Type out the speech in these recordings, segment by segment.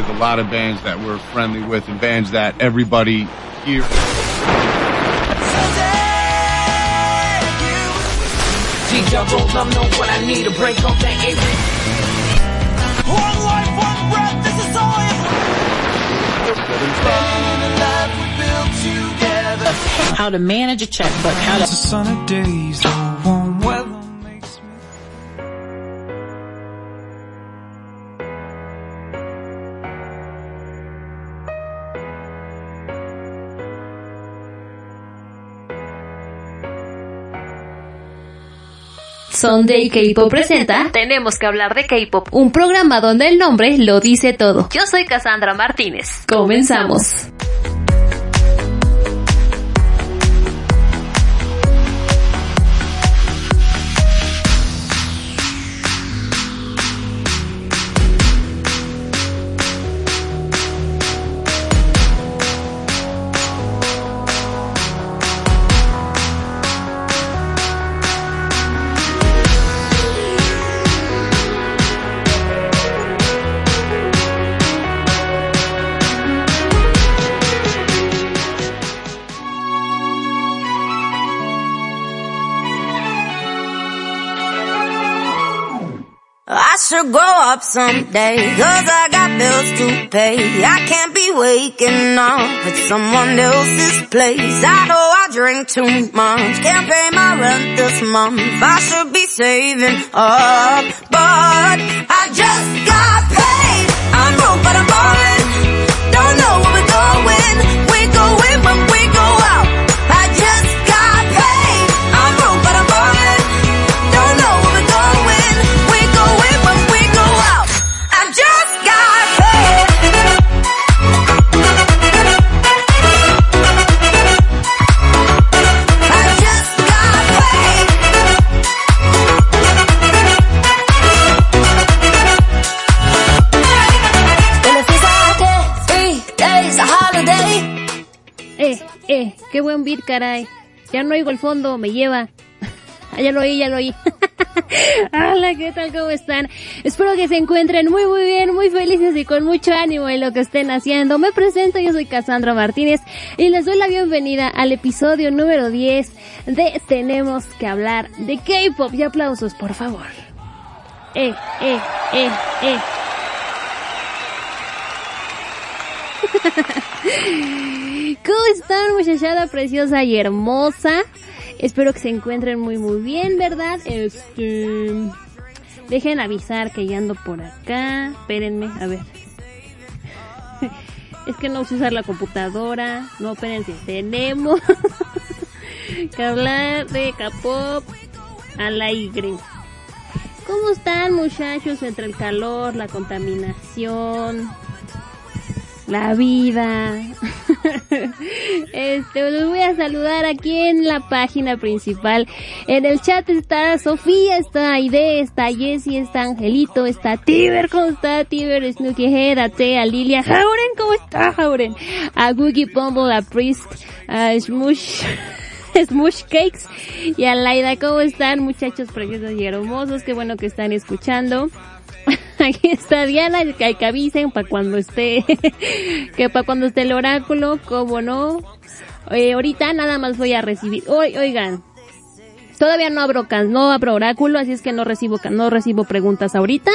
with a lot of bands that we're friendly with and bands that everybody here. G-double, I'm know what I need to break off that apron. One life, one breath, this is all I How to manage a checkbook, how to... sunny days, the warm Sunday K-Pop presenta Tenemos que hablar de K-Pop, un programa donde el nombre lo dice todo. Yo soy Cassandra Martínez. Comenzamos. Someday, cause I got bills to pay. I can't be waking up at someone else's place. I know I drink too much, can't pay my rent this month. I should be saving up, but I just got paid. I'm broke, but I'm buen beat, caray. Ya no oigo el fondo, me lleva. Ah, ya lo oí, ya lo oí. Hola, ¿qué tal? ¿Cómo están? Espero que se encuentren muy, muy bien, muy felices y con mucho ánimo en lo que estén haciendo. Me presento, yo soy Cassandra Martínez y les doy la bienvenida al episodio número 10 de Tenemos que hablar de K-Pop. Y aplausos, por favor. Eh, eh, eh, eh. ¿Cómo están muchachada preciosa y hermosa? Espero que se encuentren muy muy bien, ¿verdad? Este... Dejen avisar que ya ando por acá. Espérenme, a ver. Es que no sé usar la computadora. No, espérense. Tenemos que hablar de K-pop al aire. ¿Cómo están muchachos entre el calor, la contaminación, la vida. este, los voy a saludar aquí en la página principal. En el chat está Sofía, está Aide, está Jessie, está Angelito, está Tiber, ¿cómo está Tiber? Snooky Head, a Lilia, Jauren, ¿cómo está Jauren? A Googie Bumble, a Priest, a Smush. Smush Cakes y a Laida, ¿cómo están muchachos preciosos y hermosos? Qué bueno que están escuchando. Aquí está Diana, que, que avisen para cuando esté, que para cuando esté el oráculo, cómo no. Eh, ahorita nada más voy a recibir, Oy- oigan, todavía no abro, no abro oráculo, así es que no recibo, no recibo preguntas ahorita,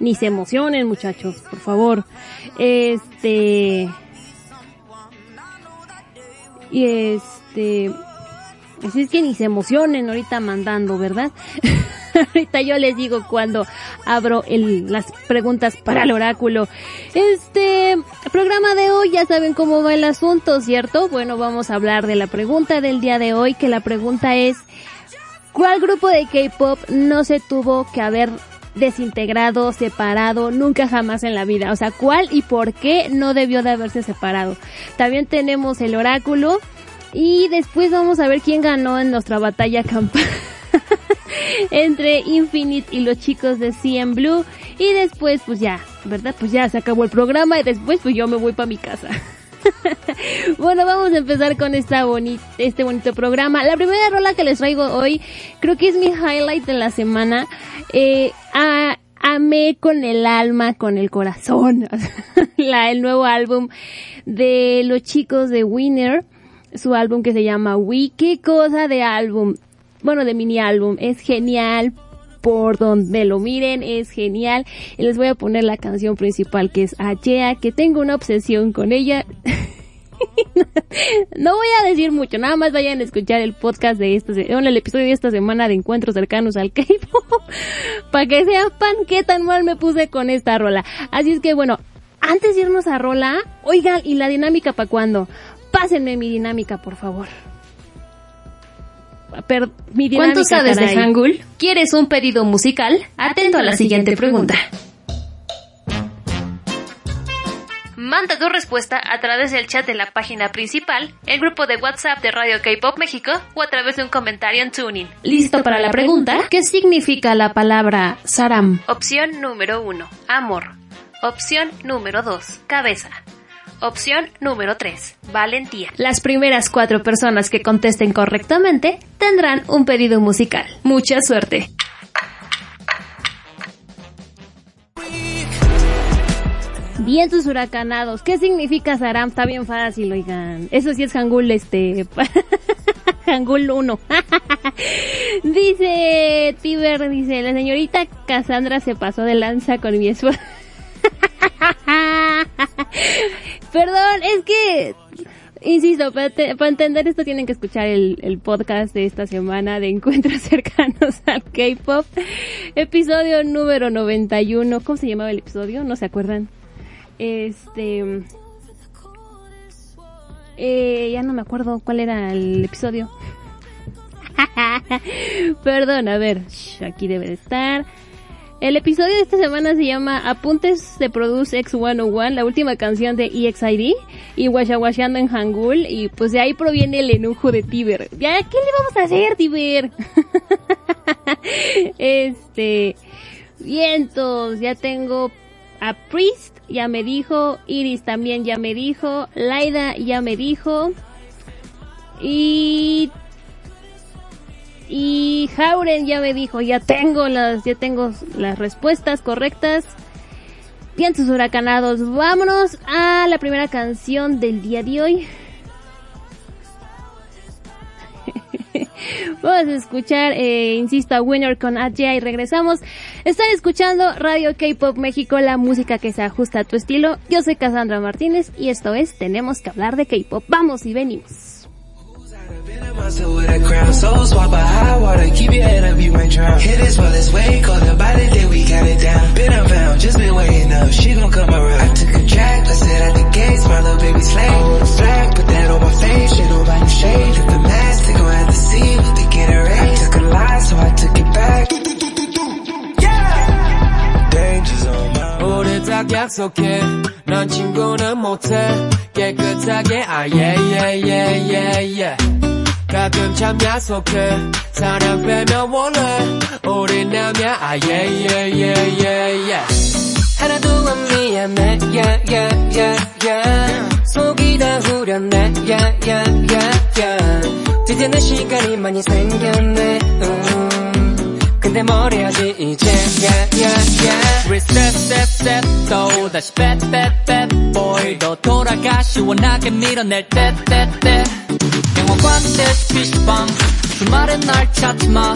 ni se emocionen muchachos, por favor. Este, y este, así es que ni se emocionen ahorita mandando, ¿verdad? ahorita yo les digo cuando abro el, las preguntas para el oráculo. Este programa de hoy ya saben cómo va el asunto, ¿cierto? Bueno, vamos a hablar de la pregunta del día de hoy, que la pregunta es, ¿cuál grupo de K-pop no se tuvo que haber desintegrado, separado, nunca jamás en la vida? O sea, ¿cuál y por qué no debió de haberse separado? También tenemos el oráculo y después vamos a ver quién ganó en nuestra batalla campal entre Infinite y los chicos de CM Blue y después pues ya, ¿verdad? Pues ya se acabó el programa y después pues yo me voy para mi casa. bueno, vamos a empezar con esta boni este bonito programa. La primera rola que les traigo hoy creo que es mi highlight de la semana. Eh, amé con el alma, con el corazón, la, el nuevo álbum de los chicos de Winner, su álbum que se llama We. ¿Qué cosa de álbum? Bueno, de mini álbum. Es genial por donde lo miren, es genial. Y les voy a poner la canción principal que es Achea, que tengo una obsesión con ella. no voy a decir mucho, nada más vayan a escuchar el podcast de esta, bueno, el episodio de esta semana de encuentros cercanos al K-pop, para que sepan qué tan mal me puse con esta rola. Así es que bueno, antes de irnos a rola, oigan, ¿y la dinámica para cuándo? Pásenme mi dinámica, por favor. Per, mi dinámica, ¿Cuánto sabes de. Hangul? ¿Quieres un pedido musical? Atento a la siguiente pregunta. Manda tu respuesta a través del chat de la página principal, el grupo de WhatsApp de Radio K-Pop México o a través de un comentario en Tuning. ¿Listo para la pregunta? ¿Qué significa la palabra Saram? Opción número 1, amor. Opción número 2, cabeza. Opción número 3, valentía. Las primeras cuatro personas que contesten correctamente tendrán un pedido musical. Mucha suerte. Vientos huracanados. ¿Qué significa Saram? Está bien fácil, oigan. Eso sí es Hangul, este... Hangul 1. dice Tiber, dice, la señorita Cassandra se pasó de lanza con mi esposa. Perdón, es que... Insisto, para, te- para entender esto tienen que escuchar el, podcast de esta semana de Encuentros Cercanos al K-Pop. Episodio número 91. ¿Cómo se llamaba el episodio? ¿No se acuerdan? Este... Eh, ya no me acuerdo cuál era el episodio. Perdón, a ver, aquí debe de estar. El episodio de esta semana se llama Apuntes de Produce X101, la última canción de EXID y Washawashando en Hangul y pues de ahí proviene el enojo de Tiber. Ya, ¿qué le vamos a hacer, Tiber? este, vientos, ya tengo a Priest, ya me dijo, Iris también ya me dijo, Laida ya me dijo y y Jauren ya me dijo, ya tengo las, ya tengo las respuestas correctas. Vientos huracanados, vámonos a la primera canción del día de hoy. Vamos a escuchar, eh, insisto, a Winner con Adja y regresamos. Están escuchando Radio K-Pop México, la música que se ajusta a tu estilo. Yo soy Cassandra Martínez y esto es Tenemos que hablar de K-Pop. Vamos y venimos. With a crown, so swap a high water, keep your head up, you might drown. Hit as well as way by the day we got it down. Been unbound, just been waiting up, she gon' come around. I took a track, I said at the gates, my little baby slave. Flag, put that on my face, the mask. I took a lie, so I took it back. 딱 약속해 넌 친구는 못해 깨끗하게 아 yeah 가끔 참 야속해 사랑 빼면 원래 우리 남야 아 yeah 하나도 안 미안해 yeah 속이 다 후련해 yeah 드디어 내 시간이 많이 생겼네 음. 뭘 해야지 이제. Yeah yeah yeah. Reset set set 또 다시 bet bet bet boy. 너 돌아가 시원하게 밀어낼 때때때. 영화관 듯 피시방. 주말엔 날 찾지마.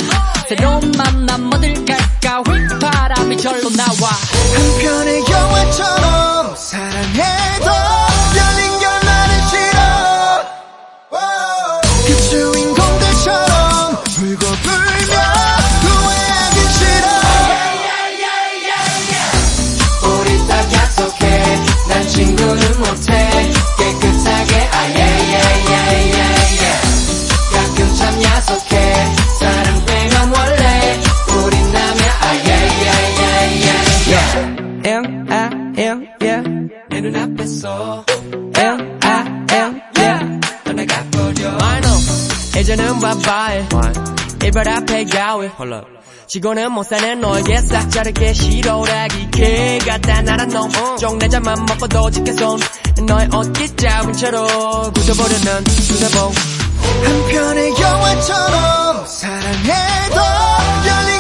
새로운 만남 어딜 갈까? 휘바람이 절로 나와. 한편의 영화처럼 사랑해도 M I M yeah. 내 눈앞에서 M I M yeah. 떠나가 버려. I know. 이제는 바바이 이별 앞에 가위. 지고는 못 사는 너에게 싹 자르게 싫어라기. 개 같다 나란 놈. 쪽내자만 먹고도 지켜손. 너의 어깨 잡은 채로 굳어버려 난 수다봉. 한편의 영화처럼 사랑해도 열린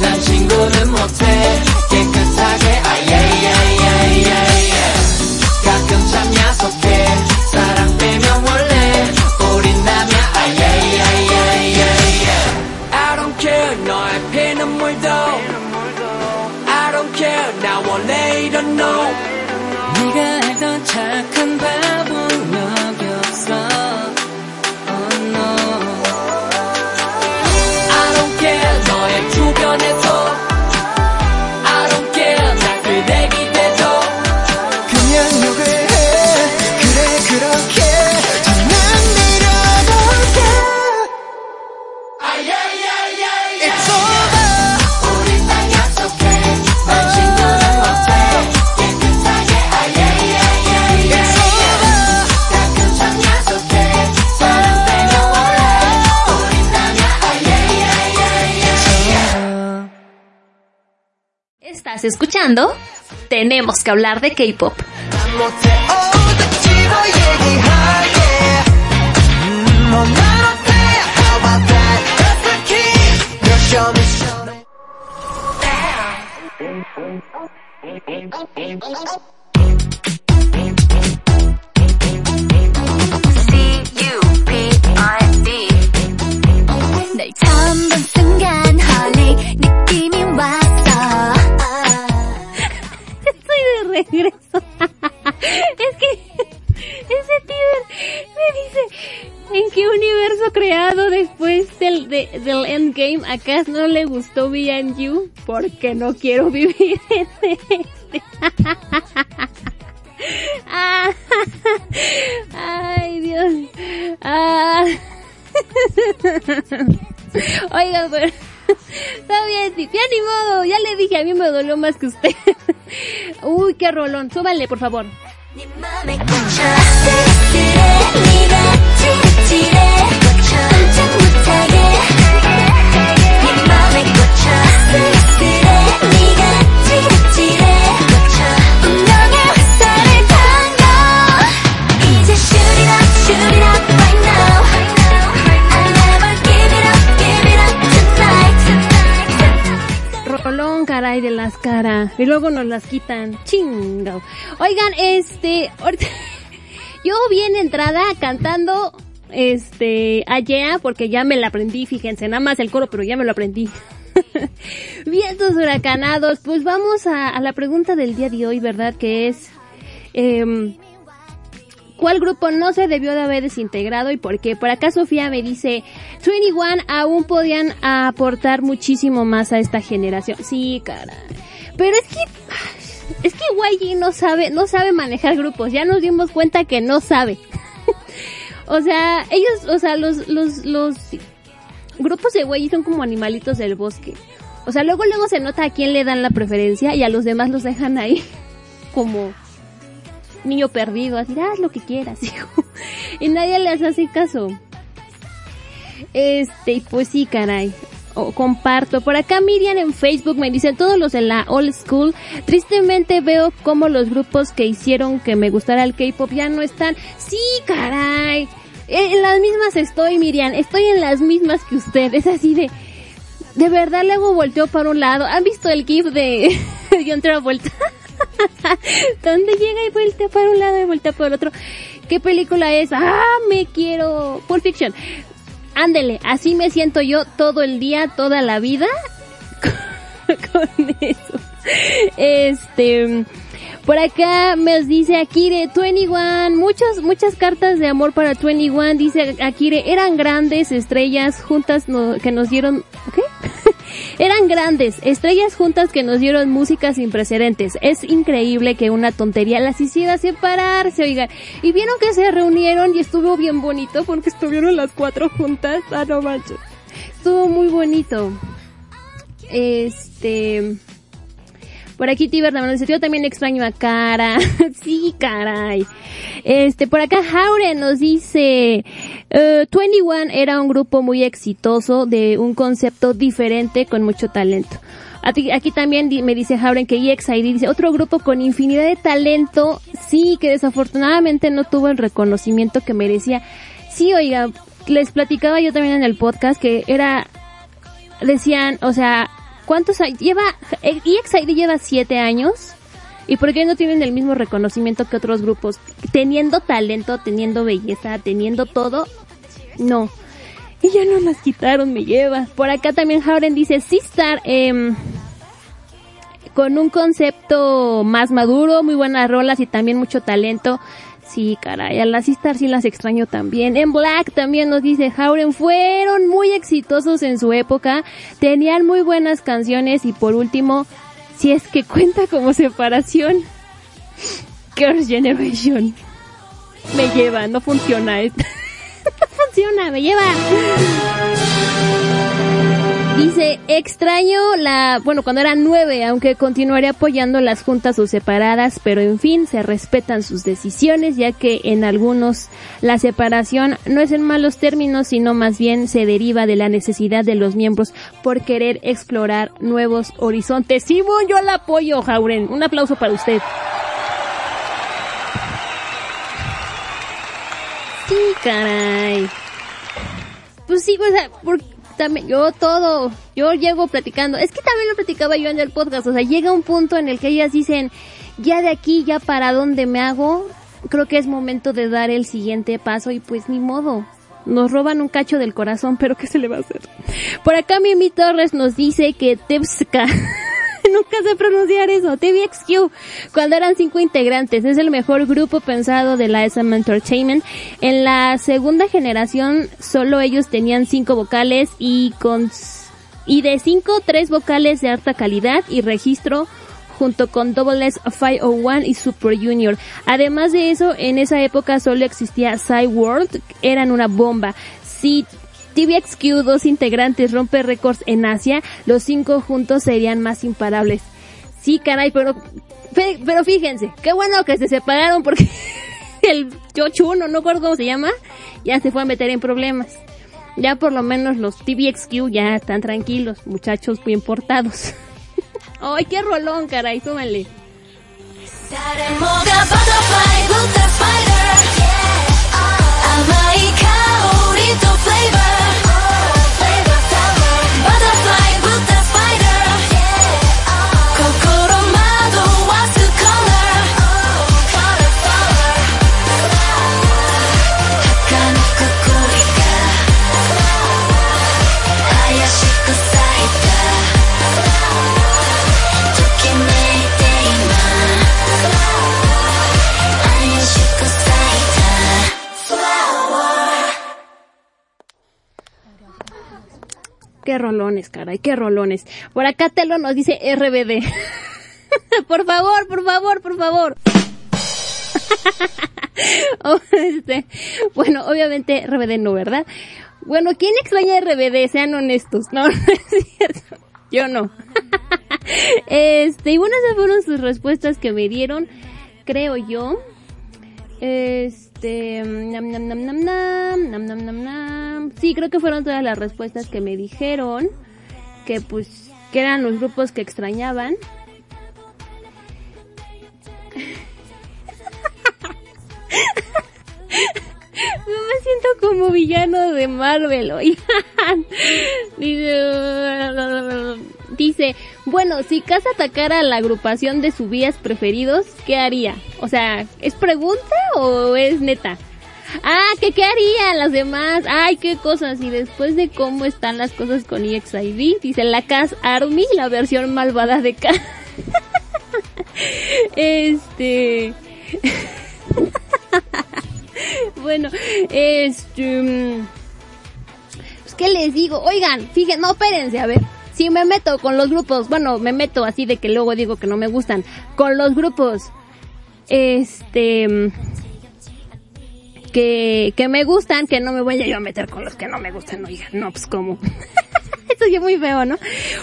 난 친구는 못해. 깨끗하게 아예예예예예 가끔 참 야속해. 사랑 빼면 원래 우린 남야. 아예예예예예 I don't care 너의 피눈물도. I don't care 나 원래 이런 놈. 네가 알던 착한 Escuchando Tenemos que hablar de K-pop. es que ese tío me dice, ¿en qué universo creado después del, de- del Endgame acá no le gustó You? Porque no quiero vivir en este. Ay, Dios. Ah. Oigan, pero está bien, sí, ya ni modo, ya le dije, a mí me dolió más que usted. Uy, qué rolón, súbale, por favor. 네 De las caras. Y luego nos las quitan. Chingao. Oigan, este, yo vi en entrada cantando, este, a Yeah, porque ya me la aprendí, fíjense, nada más el coro, pero ya me lo aprendí. Vientos huracanados, pues vamos a, a la pregunta del día de hoy, ¿verdad? Que es, em, ¿Cuál grupo no se debió de haber desintegrado y por qué? Por acá Sofía me dice, 21 aún podían aportar muchísimo más a esta generación. Sí, cara. Pero es que, es que YG no sabe, no sabe manejar grupos. Ya nos dimos cuenta que no sabe. o sea, ellos, o sea, los, los, los grupos de YG son como animalitos del bosque. O sea, luego luego se nota a quién le dan la preferencia y a los demás los dejan ahí como niño perdido, así, haz lo que quieras, hijo. Y nadie les hace caso. Este, pues sí, caray. O comparto. Por acá Miriam en Facebook me dicen todos los de la old school. Tristemente veo como los grupos que hicieron que me gustara el K-pop ya no están. Sí, caray. En las mismas estoy, Miriam. Estoy en las mismas que usted. Es así de... De verdad luego volteó para un lado. ¿Han visto el gif de John Travolta? Donde llega y voltea para un lado y voltea para el otro. ¿Qué película es? Ah, me quiero. Pulp Fiction. Ándele, así me siento yo todo el día, toda la vida. con eso. Este. Por acá me dice Akire 21, muchas, muchas cartas de amor para 21, dice Akire, eran grandes estrellas juntas no- que nos dieron, ¿qué? Eran grandes estrellas juntas que nos dieron música sin precedentes. Es increíble que una tontería las hiciera separarse, oigan. Y vieron que se reunieron y estuvo bien bonito porque estuvieron las cuatro juntas. Ah, no manches. Estuvo muy bonito. Este... Por aquí Tiber dice, yo también extraño a Cara. sí, caray. Este, por acá Jaure nos dice, eh, 21 era un grupo muy exitoso de un concepto diferente con mucho talento. Aquí, también me dice Jauren que EXID dice, otro grupo con infinidad de talento, sí, que desafortunadamente no tuvo el reconocimiento que merecía. Sí, oiga, les platicaba yo también en el podcast que era, decían, o sea, ¿cuántos años? Lleva, EXID lleva siete años. ¿Y por qué no tienen el mismo reconocimiento que otros grupos? Teniendo talento, teniendo belleza, teniendo todo. No. Y ya no las quitaron, me lleva. Por acá también Jauren dice, Sistar, eh, con un concepto más maduro, muy buenas rolas y también mucho talento. Sí, caray, a las Sistar sí las extraño también. En Black también nos dice Hauren, fueron muy exitosos en su época, tenían muy buenas canciones y por último, si es que cuenta como separación, Girls' Generation. Me lleva, no funciona esto. no funciona, me lleva. Dice, extraño la, bueno, cuando eran nueve, aunque continuaré apoyando las juntas o separadas, pero en fin, se respetan sus decisiones, ya que en algunos la separación no es en malos términos, sino más bien se deriva de la necesidad de los miembros por querer explorar nuevos horizontes. Sí, bueno, yo la apoyo, Jauren. Un aplauso para usted. Sí, caray. Pues sí, o sea, por, también, yo todo, yo llego platicando, es que también lo platicaba yo en el podcast, o sea, llega un punto en el que ellas dicen, ya de aquí, ya para dónde me hago, creo que es momento de dar el siguiente paso y pues ni modo. Nos roban un cacho del corazón, pero ¿qué se le va a hacer? Por acá Mimi Torres nos dice que Tepska nunca sé pronunciar eso, TVXQ, cuando eran cinco integrantes, es el mejor grupo pensado de la SM Entertainment. En la segunda generación solo ellos tenían cinco vocales y con y de cinco, tres vocales de alta calidad y registro junto con Double S 501 y Super Junior. Además de eso, en esa época solo existía World, eran una bomba. TVXQ, dos integrantes, rompe récords en Asia, los cinco juntos serían más imparables. Sí, caray, pero, pero fíjense, qué bueno que se separaron porque el Chochuno, no recuerdo cómo se llama, ya se fue a meter en problemas. Ya por lo menos los TVXQ ya están tranquilos, muchachos bien portados. ¡Ay, qué rolón, caray! 甘い香りとフレーバー Qué rolones, caray, qué rolones. Por acá Telo nos dice RBD. por favor, por favor, por favor. Oh, este, bueno, obviamente RBD no, ¿verdad? Bueno, ¿quién extraña RBD? Sean honestos. No, no es cierto. Yo no. este, y bueno, esas fueron sus respuestas que me dieron, creo yo. Este, nam, nam, nam, nam, nam, nam, nam, nam, Sí, creo que fueron todas las respuestas que me dijeron. Que pues, que eran los grupos que extrañaban. me siento como villano de Marvel, oigan. Dice, bueno, si Casa atacara a la agrupación de vías preferidos, ¿qué haría? O sea, ¿es pregunta o es neta? Ah, ¿qué, qué harían las demás? Ay, qué cosas. Y después de cómo están las cosas con EXID, dice la CAS Army, la versión malvada de K. este... bueno, este... Mm, pues, ¿qué les digo? Oigan, fíjense, no, espérense, a ver. Si me meto con los grupos, bueno, me meto así de que luego digo que no me gustan. Con los grupos, este... Que, que me gustan, que no me voy a yo a meter con los que no me gustan, oigan, no, pues como. Esto es muy feo, ¿no?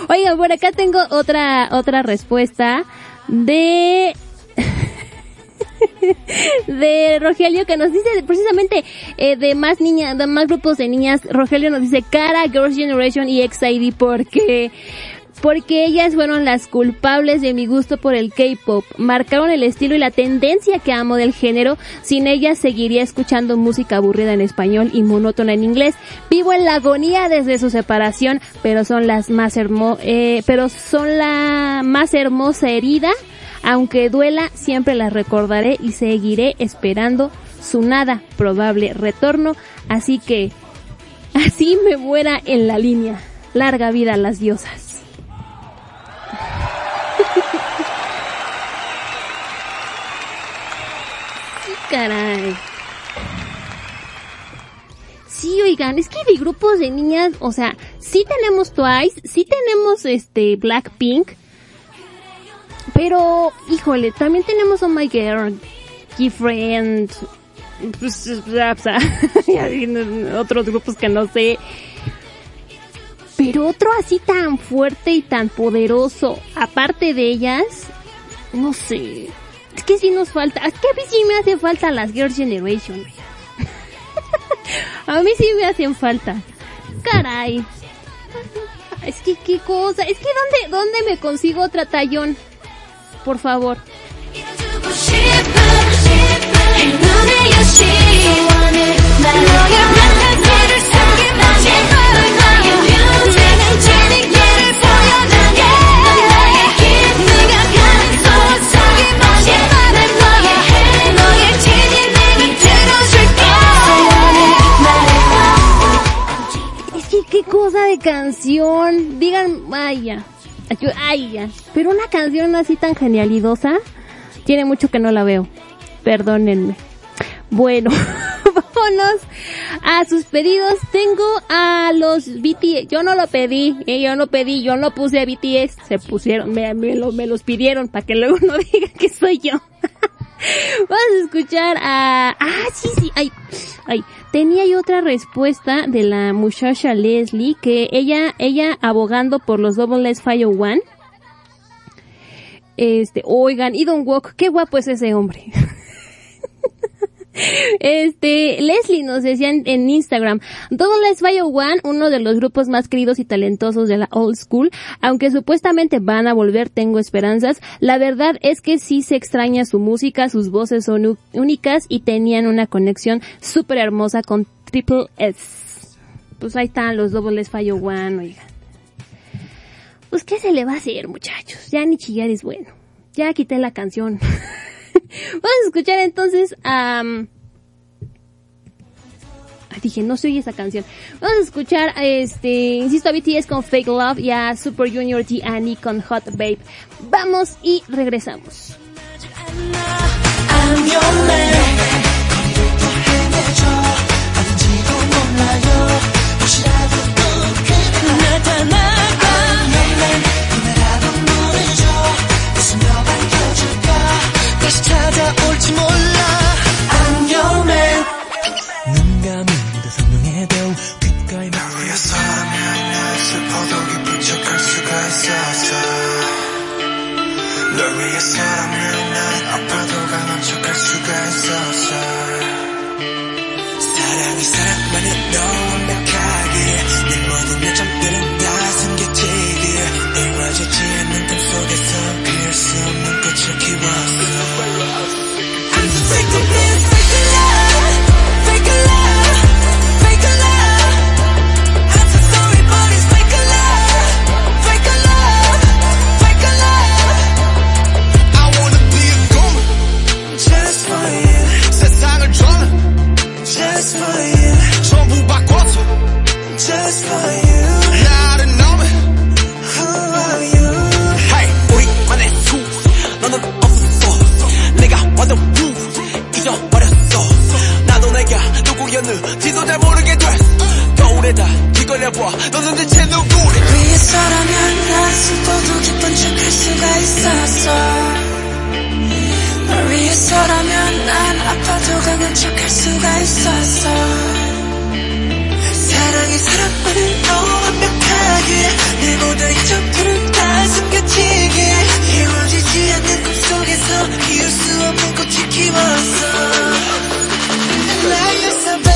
Oiga, por acá tengo otra, otra respuesta de de Rogelio que nos dice precisamente eh, de más niñas, de más grupos de niñas. Rogelio nos dice Cara, Girls Generation y XID porque porque ellas fueron las culpables de mi gusto por el K-pop. Marcaron el estilo y la tendencia que amo del género. Sin ellas seguiría escuchando música aburrida en español y monótona en inglés. Vivo en la agonía desde su separación, pero son las más hermo eh, pero son la más hermosa herida aunque duela, siempre las recordaré y seguiré esperando su nada probable retorno, así que así me muera en la línea. Larga vida a las diosas. sí, caray. Sí, oigan, es que de grupos de niñas, o sea, sí tenemos Twice, sí tenemos este Blackpink, pero, híjole, también tenemos Oh My Girl, Key Friend, pues, sea, otros grupos que no sé. Pero otro así tan fuerte y tan poderoso, aparte de ellas, no sé. Es que sí nos falta, es que a mí sí me hace falta las Girls Generation. a mí sí me hacen falta. Caray. Es que qué cosa, es que dónde, dónde me consigo otra tallón. Por favor. Qué cosa de canción. Digan, vaya. Ay, ya. Pero una canción así tan genialidosa, tiene mucho que no la veo. Perdónenme. Bueno, vámonos a sus pedidos. Tengo a los BTS. Yo no lo pedí, eh, yo no pedí, yo no puse a BTS. Se pusieron, me, me, lo, me los pidieron para que luego no diga que soy yo. Vamos a escuchar a... Ah, sí, sí, ay, ay. Tenía yo otra respuesta de la muchacha Leslie que ella, ella abogando por los Double S Fire One. Este, oigan, y Don Walk, qué guapo es ese hombre. Este, Leslie nos decía en, Instagram, Double Fire One, uno de los grupos más queridos y talentosos de la old school, aunque supuestamente van a volver, tengo esperanzas, la verdad es que sí se extraña su música, sus voces son únicas y tenían una conexión súper hermosa con Triple S. Pues ahí están los Double S Fire One, oigan. Pues qué se le va a hacer, muchachos, ya ni chillar es bueno. Ya quité la canción. Vamos a escuchar entonces a... Ay, dije, no se oye esa canción. Vamos a escuchar, este, insisto, a BTS con Fake Love y a Super Junior T Annie con Hot Babe. Vamos y regresamos. 찾아올지 몰라 뒤걸려봐. 너는 대체 누구래? 위해서라면 난 슬퍼도 기쁜 척할 수가 있었어? 널 위해서라면 난 아파도 강한 척할 수가 있었어? 사랑이 사랑만을 더 완벽하게 내 모든 이점들은 다 숨겨지게 이루어지지 않는 꿈속에서 피울 수 없는 꽃을 키웠어. 나였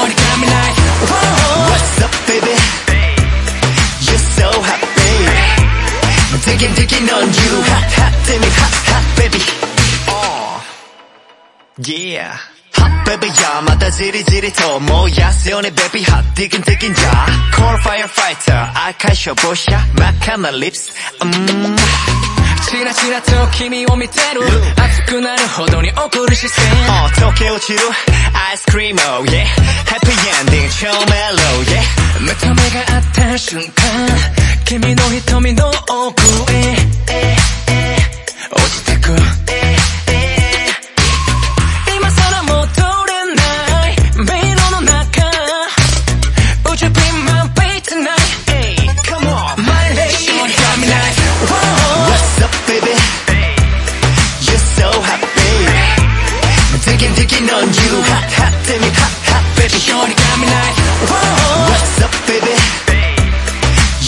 baby. Shorty got me like, whoa What's up, baby? You're so hot, baby. Digging, digging on you. Hot, hot, damn it, hot, hot, baby. Oh, yeah. Hot baby, 야, 마다 지리지리 더 뭐야, 세연의 baby, hot, digging, digging, 야. Call firefighter, I can show 보샤, mac on my lips, 음. チラチラと君を見てる。熱くなるほどに怒る視線、uh, 溶け落ちる。アイスクリーム oh yeah ハッピーエンディング超メロ yeah 目と目が合った瞬間君の瞳の奥へ。落ちてく。On you Hot hot damn it hot hot baby Shorty got me like, whoa. What's up baby?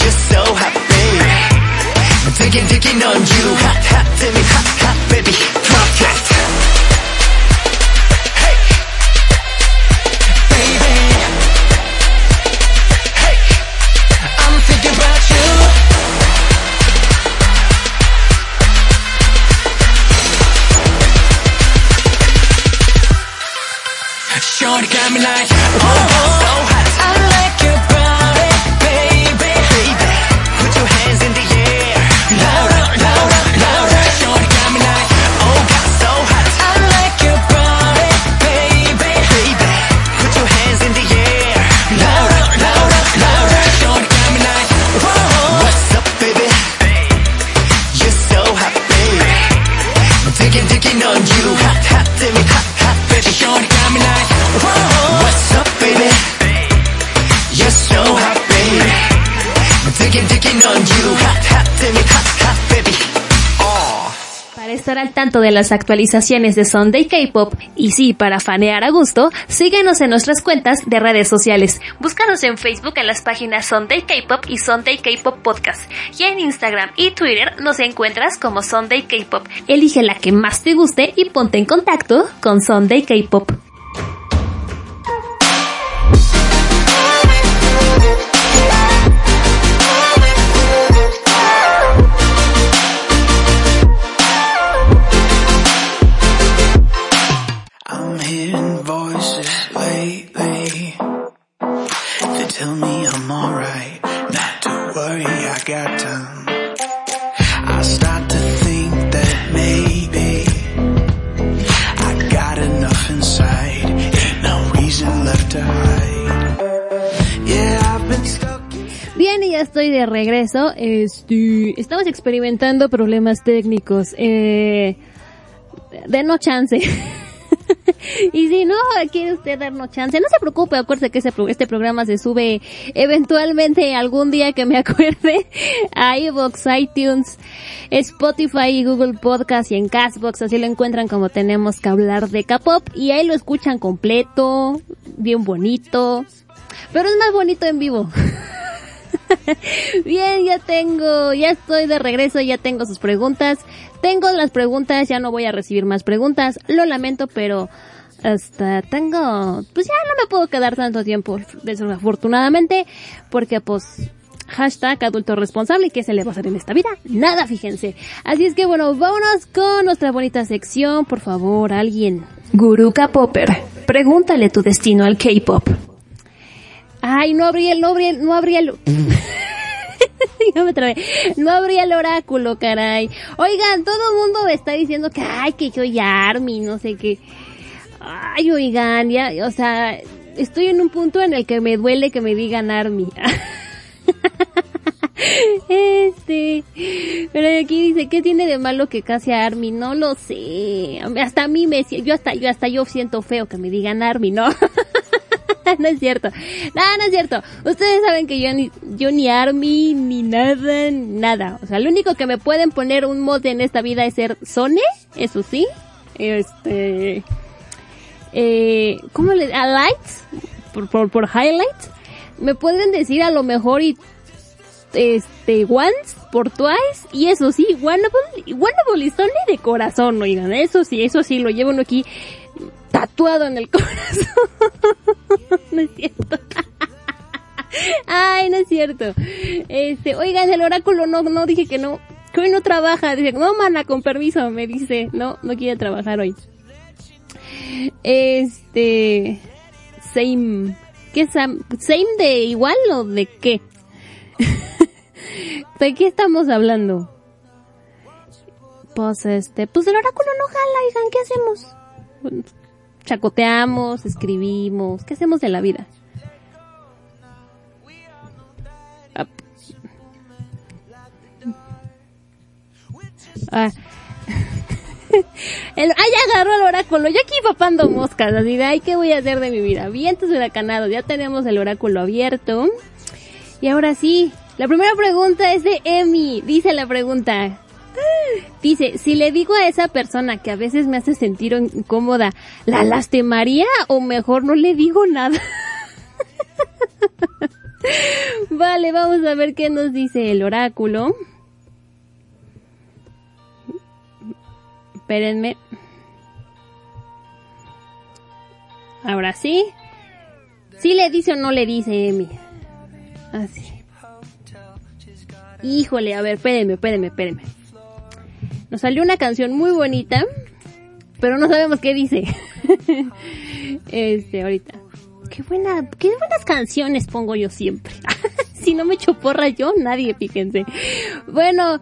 You're so hot baby Digging digging on you Hot hot damn it hot hot baby. Drop it Shorty got me like, al tanto de las actualizaciones de Sunday K-Pop y sí, para fanear a gusto, síguenos en nuestras cuentas de redes sociales. Búscanos en Facebook en las páginas Sunday K-Pop y Sunday K-Pop Podcast. Y en Instagram y Twitter nos encuentras como Sunday K-Pop. Elige la que más te guste y ponte en contacto con Sunday K-Pop. Bien, y ya estoy de regreso. Este, estamos experimentando problemas técnicos. Eh, denos chance. y si no quiere usted darnos chance, no se preocupe, acuérdese que este programa se sube eventualmente algún día que me acuerde a iVoox, iTunes, Spotify y Google Podcast y en Castbox, así lo encuentran como tenemos que hablar de K-pop y ahí lo escuchan completo, bien bonito, pero es más bonito en vivo. Bien, ya tengo, ya estoy de regreso, ya tengo sus preguntas. Tengo las preguntas, ya no voy a recibir más preguntas. Lo lamento, pero hasta tengo, pues ya no me puedo quedar tanto tiempo, desafortunadamente, porque pues hashtag adulto responsable, ¿qué se le va a hacer en esta vida? Nada, fíjense. Así es que bueno, vámonos con nuestra bonita sección, por favor, alguien. Guru K-Popper, pregúntale tu destino al K-Pop. Ay, no abrí el, no abrí el, no abrí el... No abría el oráculo, caray. Oigan, todo el mundo me está diciendo que, ay, que yo ya Army, no sé qué. Ay, oigan, ya, o sea, estoy en un punto en el que me duele que me digan Army. Este, pero aquí dice, ¿qué tiene de malo que casi a Army? No lo sé. Hasta a mí me, yo hasta, yo hasta yo siento feo que me digan Army, ¿no? no es cierto. No, no es cierto. Ustedes saben que yo ni, yo ni Army, ni nada, nada. O sea, lo único que me pueden poner un mod en esta vida es ser Sone, eso sí. Este, eh, ¿cómo le, a lights? Por, por, por highlights. Me pueden decir a lo mejor y, este, once por twice. Y eso sí, Wannable, Wannable y Sone de corazón, oigan. Eso sí, eso sí, lo llevo uno aquí tatuado en el corazón. no es cierto. Ay, no es cierto. Este, oigan, el oráculo no, no dije que no, que hoy no trabaja. Dice, no, mana, con permiso, me dice, no, no quiere trabajar hoy. Este, same, ¿qué es sam- same de igual o de qué? ¿De qué estamos hablando? Pues este, pues el oráculo no jala, oigan, ¿qué hacemos? Chacoteamos, escribimos, ¿qué hacemos de la vida? Ah. Ah. El, ya agarró el oráculo. Yo aquí papando moscas, así de, ay, ¿qué voy a hacer de mi vida? Vientos huracanados, ya tenemos el oráculo abierto. Y ahora sí, la primera pregunta es de Emi. Dice la pregunta, Dice, si le digo a esa persona que a veces me hace sentir incómoda, ¿la lastimaría o mejor no le digo nada? vale, vamos a ver qué nos dice el oráculo. Espérenme. Ahora sí. ¿Sí le dice o no le dice Emi? Así. Híjole, a ver, espérenme, espérenme, espérenme. Nos salió una canción muy bonita, pero no sabemos qué dice. este, ahorita. Qué buena, qué buenas canciones pongo yo siempre. si no me echo porra yo, nadie, fíjense. Bueno,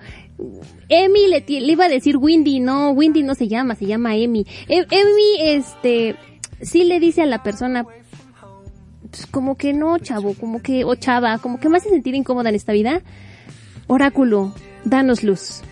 Emi le, le iba a decir Windy, no, Windy no se llama, se llama Emi. E- Emi, este, sí le dice a la persona, pues, como que no, chavo, como que, o chava, como que me hace sentir incómoda en esta vida. Oráculo, danos luz.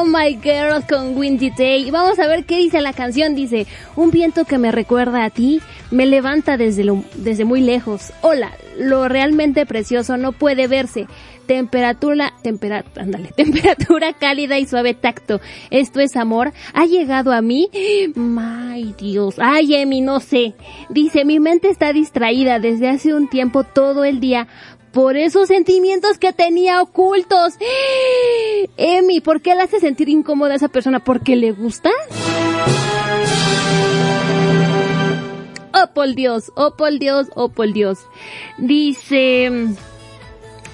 Oh My Girl con Windy Day. Vamos a ver qué dice la canción. Dice, un viento que me recuerda a ti, me levanta desde, lo, desde muy lejos. Hola, lo realmente precioso no puede verse. Temperatura, temperatura, ándale, temperatura cálida y suave tacto. Esto es amor. ¿Ha llegado a mí? Ay, Dios. Ay, Emi, no sé. Dice, mi mente está distraída desde hace un tiempo todo el día por esos sentimientos que tenía ocultos. Emi, ¿por qué le hace sentir incómoda a esa persona? ¿Porque le gusta? Oh, por Dios, oh, por Dios, oh, por Dios. Dice,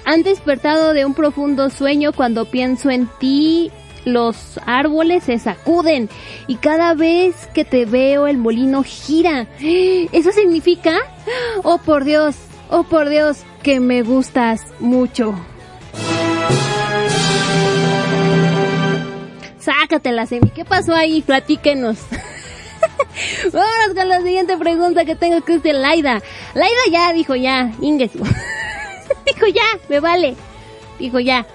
han despertado de un profundo sueño cuando pienso en ti. Los árboles se sacuden y cada vez que te veo el molino gira. ¿Eso significa? Oh por Dios, oh por Dios, que me gustas mucho. Sácatela, Semi. ¿Qué pasó ahí? Platíquenos. Vámonos con la siguiente pregunta que tengo que es de Laida. Laida ya dijo ya, Inges. dijo ya, me vale. Dijo ya.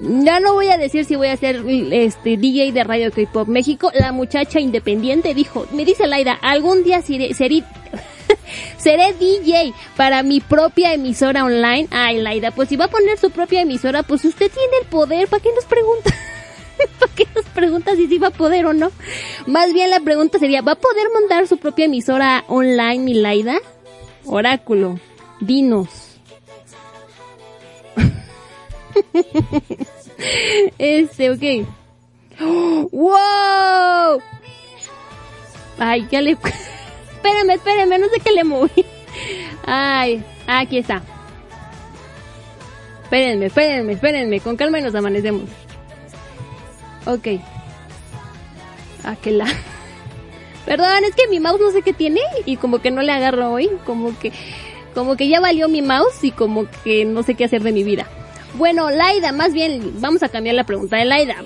Ya no voy a decir si voy a ser este DJ de Radio K-Pop México. La muchacha independiente dijo, me dice Laida, algún día seré, seré, seré DJ para mi propia emisora online. Ay, Laida, pues si va a poner su propia emisora, pues usted tiene el poder. ¿Para qué nos pregunta? ¿Para qué nos pregunta si sí va a poder o no? Más bien la pregunta sería, ¿va a poder montar su propia emisora online, mi Laida? Oráculo, dinos. este, ok. ¡Wow! Ay, ya le... espérame, espérame, no sé qué le moví. Ay, aquí está. Espérenme, espérenme, espérenme, con calma y nos amanecemos. Ok. Aquela. Perdón, es que mi mouse no sé qué tiene y como que no le agarro hoy, como que como que ya valió mi mouse y como que no sé qué hacer de mi vida. Bueno, Laida, más bien vamos a cambiar la pregunta de Laida.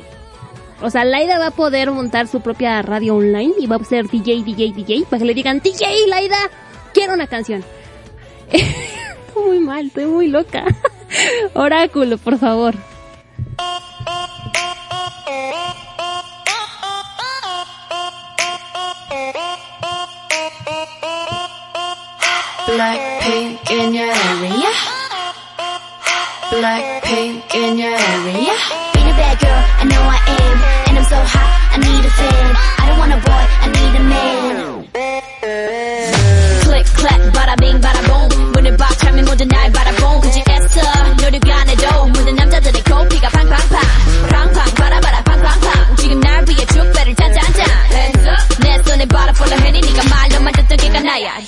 O sea, Laida va a poder montar su propia radio online y va a ser DJ, DJ, DJ para que le digan, DJ, Laida, quiero una canción. estoy muy mal, estoy muy loca. Oráculo, por favor. Blackpink in your area. Blackpink in your area. Being a bad girl, I know I am. And I'm so hot, I need a fan. I don't want a boy, I need a man. Click, clap, bada bing, bada boom. 문을 박 차면 모든 날 바라본 그지 애써 노력 안 해도 모든 남자들의 코피가 팡팡팡. 팡팡, 바라바라 팡팡팡. 지금 날 위해 축배를 짠짠짠. Hands up. 내 손에 바라 follow 해니 네가 말로만 듣던 걔가 나야.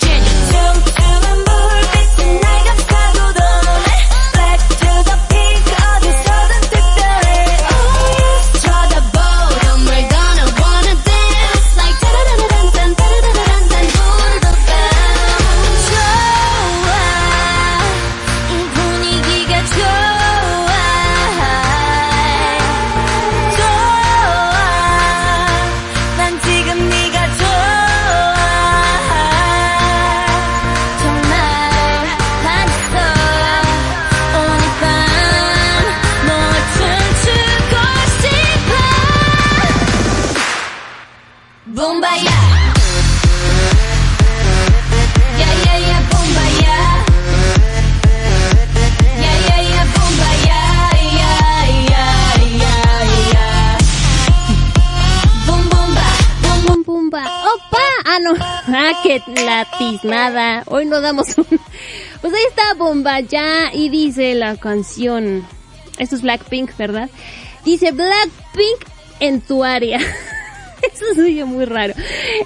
No. Qué latiznada. Hoy no damos un... Pues ahí está Bomba ya y dice la canción. Esto es Blackpink, ¿verdad? Dice Blackpink en tu área. Eso oye muy raro.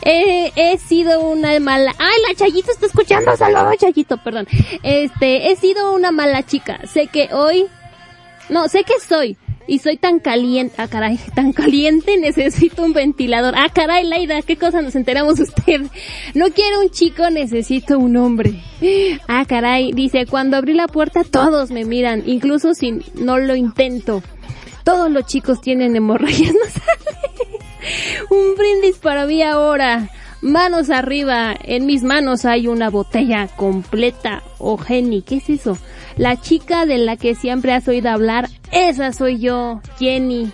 Eh, he sido una mala... ¡Ay, la Chayito está escuchando! ¡Saludos, Chayito! Perdón. Este, he sido una mala chica. Sé que hoy... No, sé que soy. Y soy tan caliente, ah caray, tan caliente, necesito un ventilador. Ah caray, Laida, qué cosa nos enteramos usted. No quiero un chico, necesito un hombre. Ah caray, dice, cuando abrí la puerta todos me miran, incluso si no lo intento. Todos los chicos tienen hemorragias nasales. Un brindis para mí ahora. Manos arriba, en mis manos hay una botella completa. O Jenny, ¿qué es eso? La chica de la que siempre has oído hablar Esa soy yo, Jenny.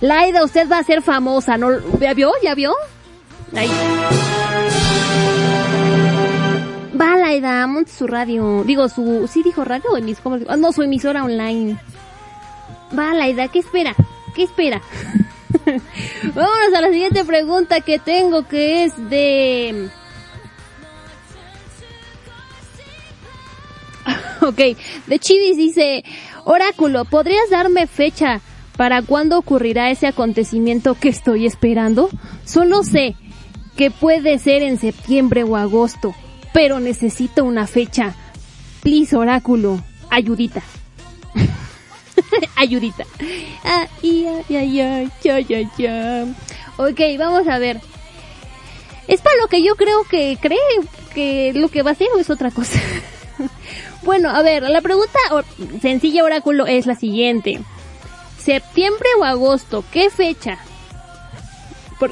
Laida, usted va a ser famosa, ¿no? ¿Ya vio? ¿Ya vio? Ahí. Va, Laida, monte su radio. Digo, su... ¿Sí dijo radio o emis... Ah, No, su emisora online. Va, Laida, ¿qué espera? ¿Qué espera? Vámonos a la siguiente pregunta que tengo, que es de... ok, de Chivis dice, Oráculo, ¿podrías darme fecha para cuándo ocurrirá ese acontecimiento que estoy esperando? Solo sé que puede ser en septiembre o agosto, pero necesito una fecha. Please, Oráculo, ayudita. ayudita. Ay, ay, ay. Ok, vamos a ver. ¿Es para lo que yo creo que cree que lo que va a ser o es otra cosa? bueno, a ver, la pregunta sencilla oráculo es la siguiente. ¿Septiembre o agosto? ¿Qué fecha?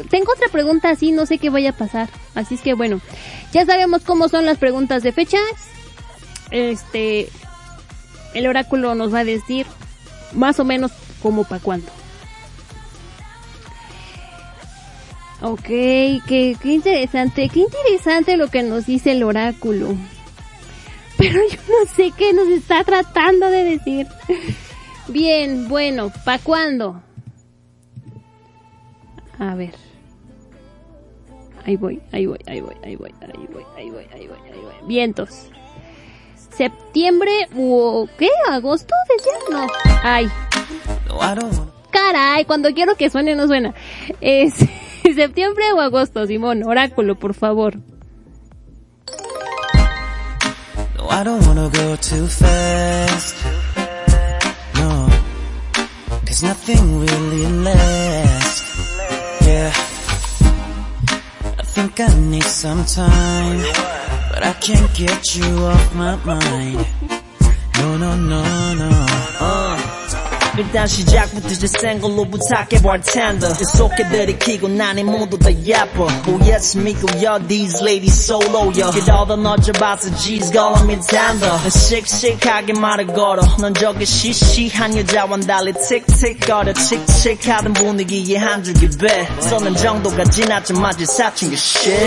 Tengo otra pregunta así, no sé qué vaya a pasar. Así es que bueno, ya sabemos cómo son las preguntas de fechas. Este, el oráculo nos va a decir más o menos cómo para cuándo. Ok, qué, qué interesante, qué interesante lo que nos dice el oráculo. Pero yo no sé qué nos está tratando de decir. Bien, bueno, ¿para cuándo? A ver. Ahí voy, ahí voy, ahí voy, ahí voy, ahí voy, ahí voy, ahí voy, ahí voy. Vientos. Septiembre o qué? ¿Agosto? Decía? No. Ay. Caray, cuando quiero que suene no suena. Es septiembre o agosto, Simón. Oráculo, por favor. No, I don't wanna go too fast. No, cause nothing really lasts. Yeah, I think I need some time, but I can't get you off my mind. No, no, no, no. 어 일단 시작부터 제센 걸로 부탁해 bartender 계속해 들이키고 난이 모두 다 예뻐 Oh yes 믿고 yo these ladies solo yo 그러다 너져봐서 G's calling me tender 난 씩씩하게 말을 걸어 넌 저기 시시한 여자와 달리 틱틱거려 칙칙하던 분위기에 한 줄기 배 쏘는 정도가 지나자마자 사춘기 shit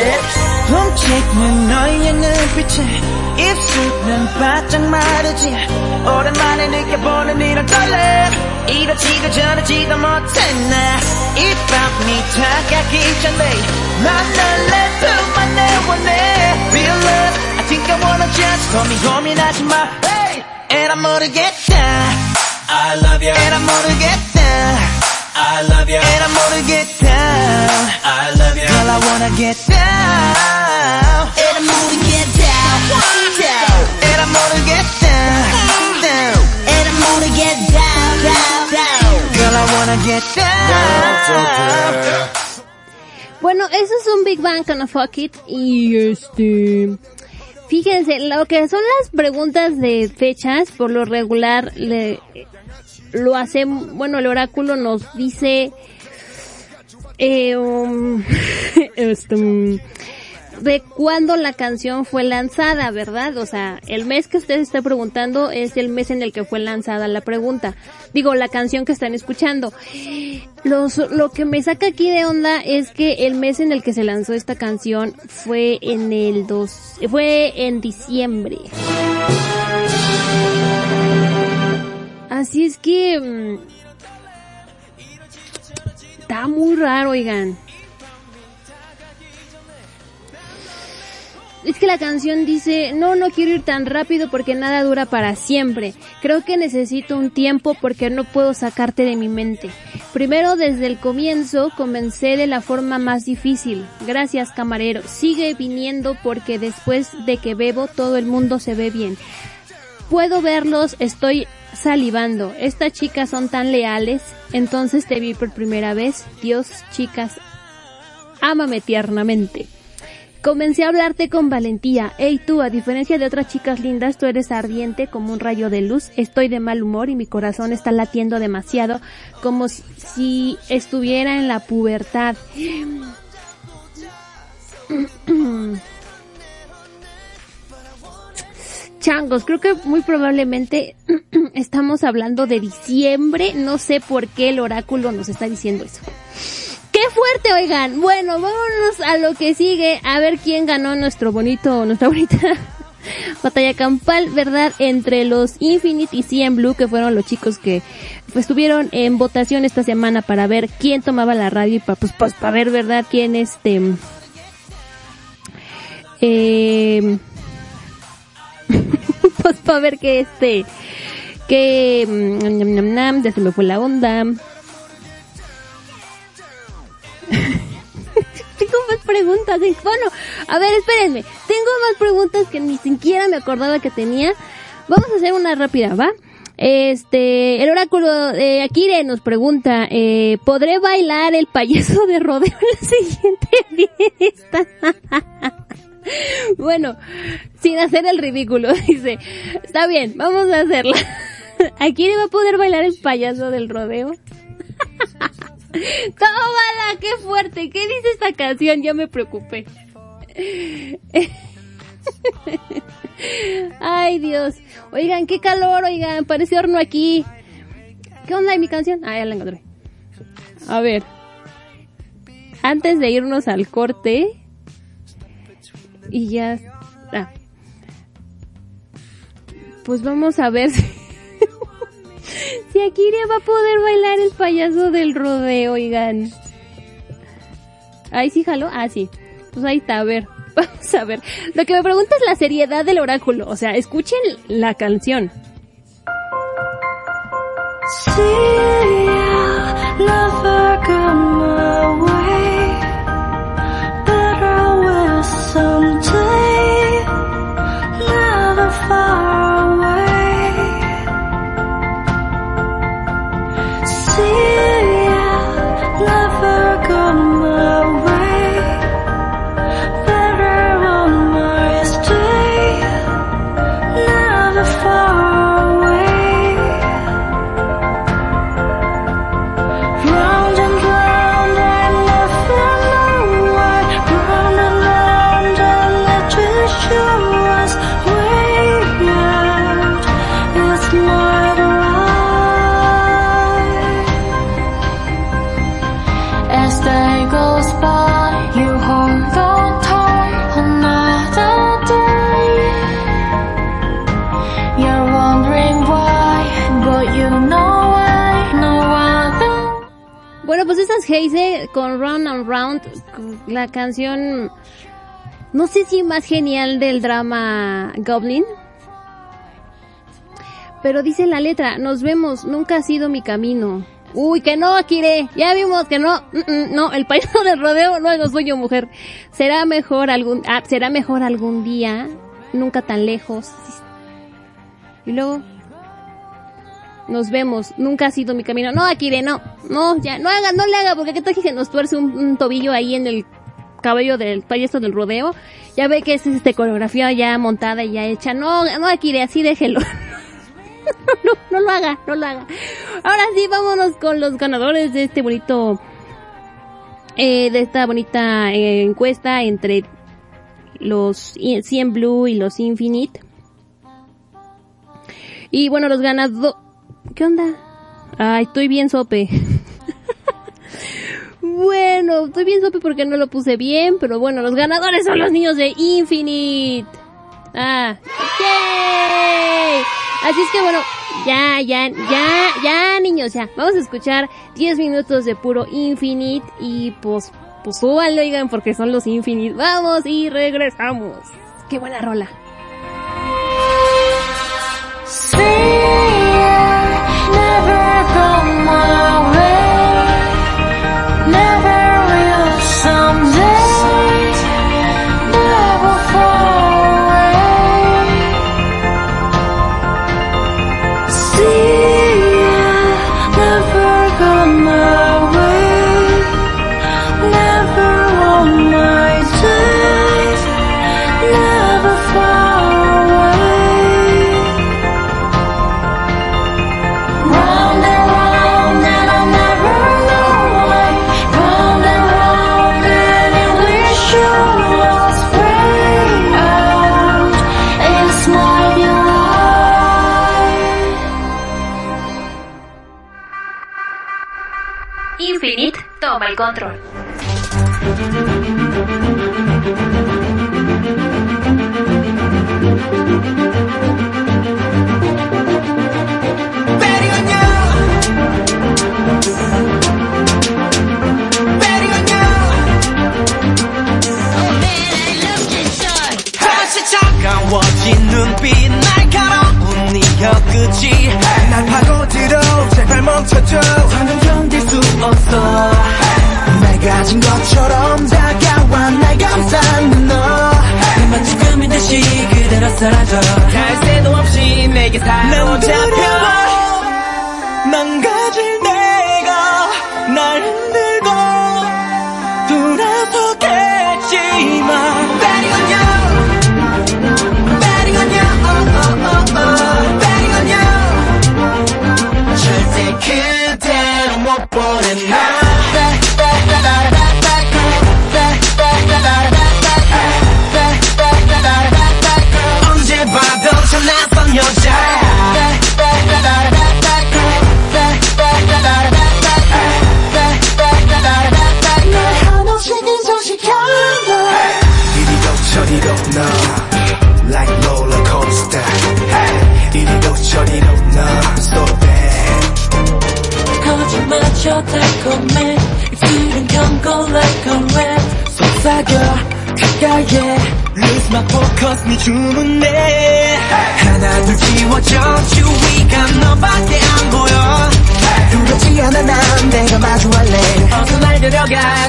훔치는 너의 눈빛에 입술은 바짝 마르지 오랜만에 느껴보는 이런 떨림 이렇지도 저렇지도 못했네 이 밤이 다가기 전에 난 널래두만 내원해 Real love I think I wanna just 고민 고민하지 마 hey! And I'm 모르겠다 I love you And I'm 모르겠다 I love you And I'm 모르겠다 I love you Girl I wanna get down And I'm 모르겠다 down And I'm 모르겠다 down And I'm 모르겠다 down down Girl I wanna get down Bueno, eso es un Big Bang con Fuck It. Y este. Fíjense, lo que son las preguntas de fechas, por lo regular, le, lo hace, bueno, el oráculo nos dice, eh, um, este, de cuándo la canción fue lanzada, ¿verdad? O sea, el mes que usted está preguntando es el mes en el que fue lanzada la pregunta. Digo, la canción que están escuchando. Lo que me saca aquí de onda es que el mes en el que se lanzó esta canción fue en el dos, fue en diciembre. Así es que, mm, está muy raro, oigan. Es que la canción dice, no, no quiero ir tan rápido porque nada dura para siempre. Creo que necesito un tiempo porque no puedo sacarte de mi mente. Primero desde el comienzo comencé de la forma más difícil. Gracias camarero. Sigue viniendo porque después de que bebo todo el mundo se ve bien. Puedo verlos, estoy salivando. Estas chicas son tan leales. Entonces te vi por primera vez. Dios, chicas, ámame tiernamente. Comencé a hablarte con valentía. Hey tú, a diferencia de otras chicas lindas, tú eres ardiente como un rayo de luz. Estoy de mal humor y mi corazón está latiendo demasiado, como si- estuviera en la pubertad. Changos, creo que muy probablemente Estamos hablando de diciembre. No sé por qué el oráculo nos está diciendo eso. ¡Qué fuerte, oigan! Bueno, vámonos a lo que sigue. A ver quién ganó nuestro bonito, nuestra bonita batalla campal, ¿verdad? Entre los Infinite y CM Blue, que fueron los chicos que pues, estuvieron en votación esta semana para ver quién tomaba la radio y para, pues, pues, para ver, ¿verdad? Quién este... Eh, pues para ver que este... Que... Mm, ya se me fue la onda. tengo más preguntas. Bueno, a ver, espérenme. Tengo más preguntas que ni siquiera me acordaba que tenía. Vamos a hacer una rápida, ¿va? Este, el oráculo de Akire nos pregunta, eh, ¿podré bailar el payaso de rodeo en la siguiente fiesta? bueno, sin hacer el ridículo, dice, está bien, vamos a hacerla. ¿Akire va a poder bailar el payaso del rodeo? Tómala, qué fuerte. ¿Qué dice esta canción? Ya me preocupé. Ay, Dios. Oigan, qué calor, oigan. Parece horno aquí. ¿Qué onda mi canción? Ah, ya la encontré. A ver. Antes de irnos al corte. Y ya. Ah. Pues vamos a ver si Akira va a poder bailar el payaso del rodeo, oigan. Ahí sí jaló. Ah, sí. Pues ahí está, a ver. Vamos a ver. Lo que me pregunta es la seriedad del oráculo. O sea, escuchen la canción. Heise con Round and Round, la canción, no sé si más genial del drama Goblin. Pero dice la letra, nos vemos, nunca ha sido mi camino. Uy, que no, Akire, ya vimos que no, mm, mm, no, el payaso del rodeo no es lo suyo, mujer. Será mejor algún, ah, será mejor algún día, nunca tan lejos. Y luego, nos vemos, nunca ha sido mi camino. No, Akire, no, no, ya, no haga, no le haga, porque qué tal que se nos tuerce un, tobillo ahí en el cabello del payaso del rodeo. Ya ve que es este coreografía ya montada y ya hecha. No, no, Akire, así déjelo. no, no, lo haga, no lo haga. Ahora sí, vámonos con los ganadores de este bonito, eh, de esta bonita eh, encuesta entre los 100 Blue y los Infinite. Y bueno, los ganadores, ¿Qué onda? Ay, estoy bien sope. bueno, estoy bien sope porque no lo puse bien, pero bueno, los ganadores son los niños de Infinite. Ah, ¡yay! Así es que bueno, ya, ya, ya, ya, niños, ya. Vamos a escuchar 10 minutos de puro Infinite y pues, pues súbanlo, oigan, porque son los Infinite. Vamos y regresamos. Qué buena rola. tomorrow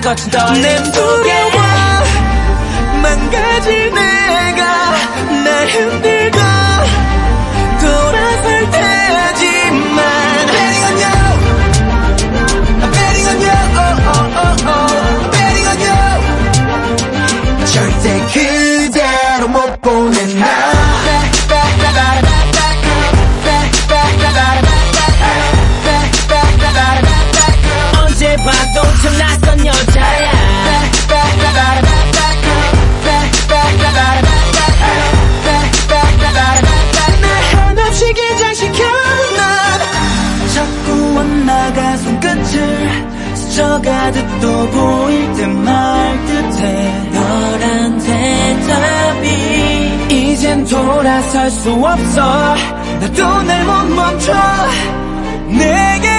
같은 딸 가득 또 보일 듯 말 듯해. 너란 대답이 이젠 돌아설 수 없어. 나도 날 못 멈춰. 내게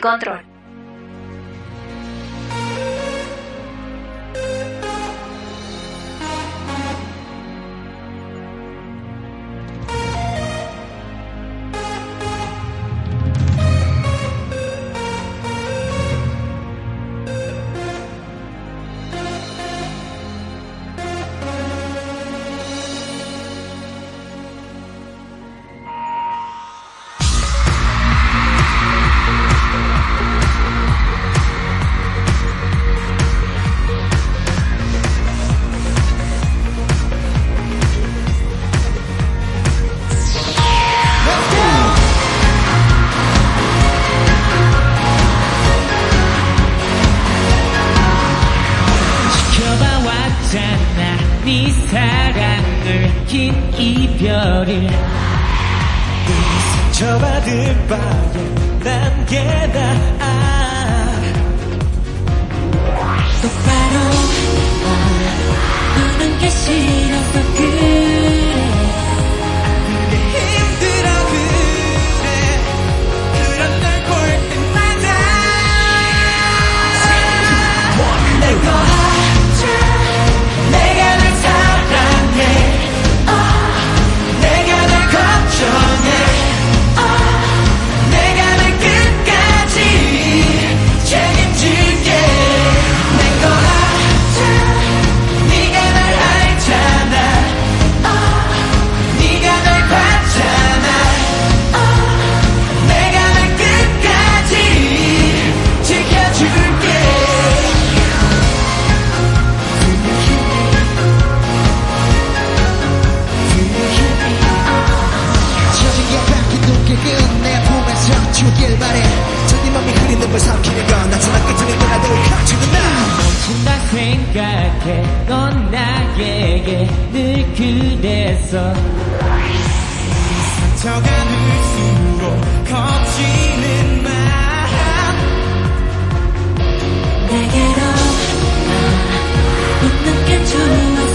control. 생각해. 넌 나에게 늘 그랬어 상처가 늘수록 커지는 마음. 내게로 아, 있는 게 좋은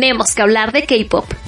Tenemos que hablar de K-pop.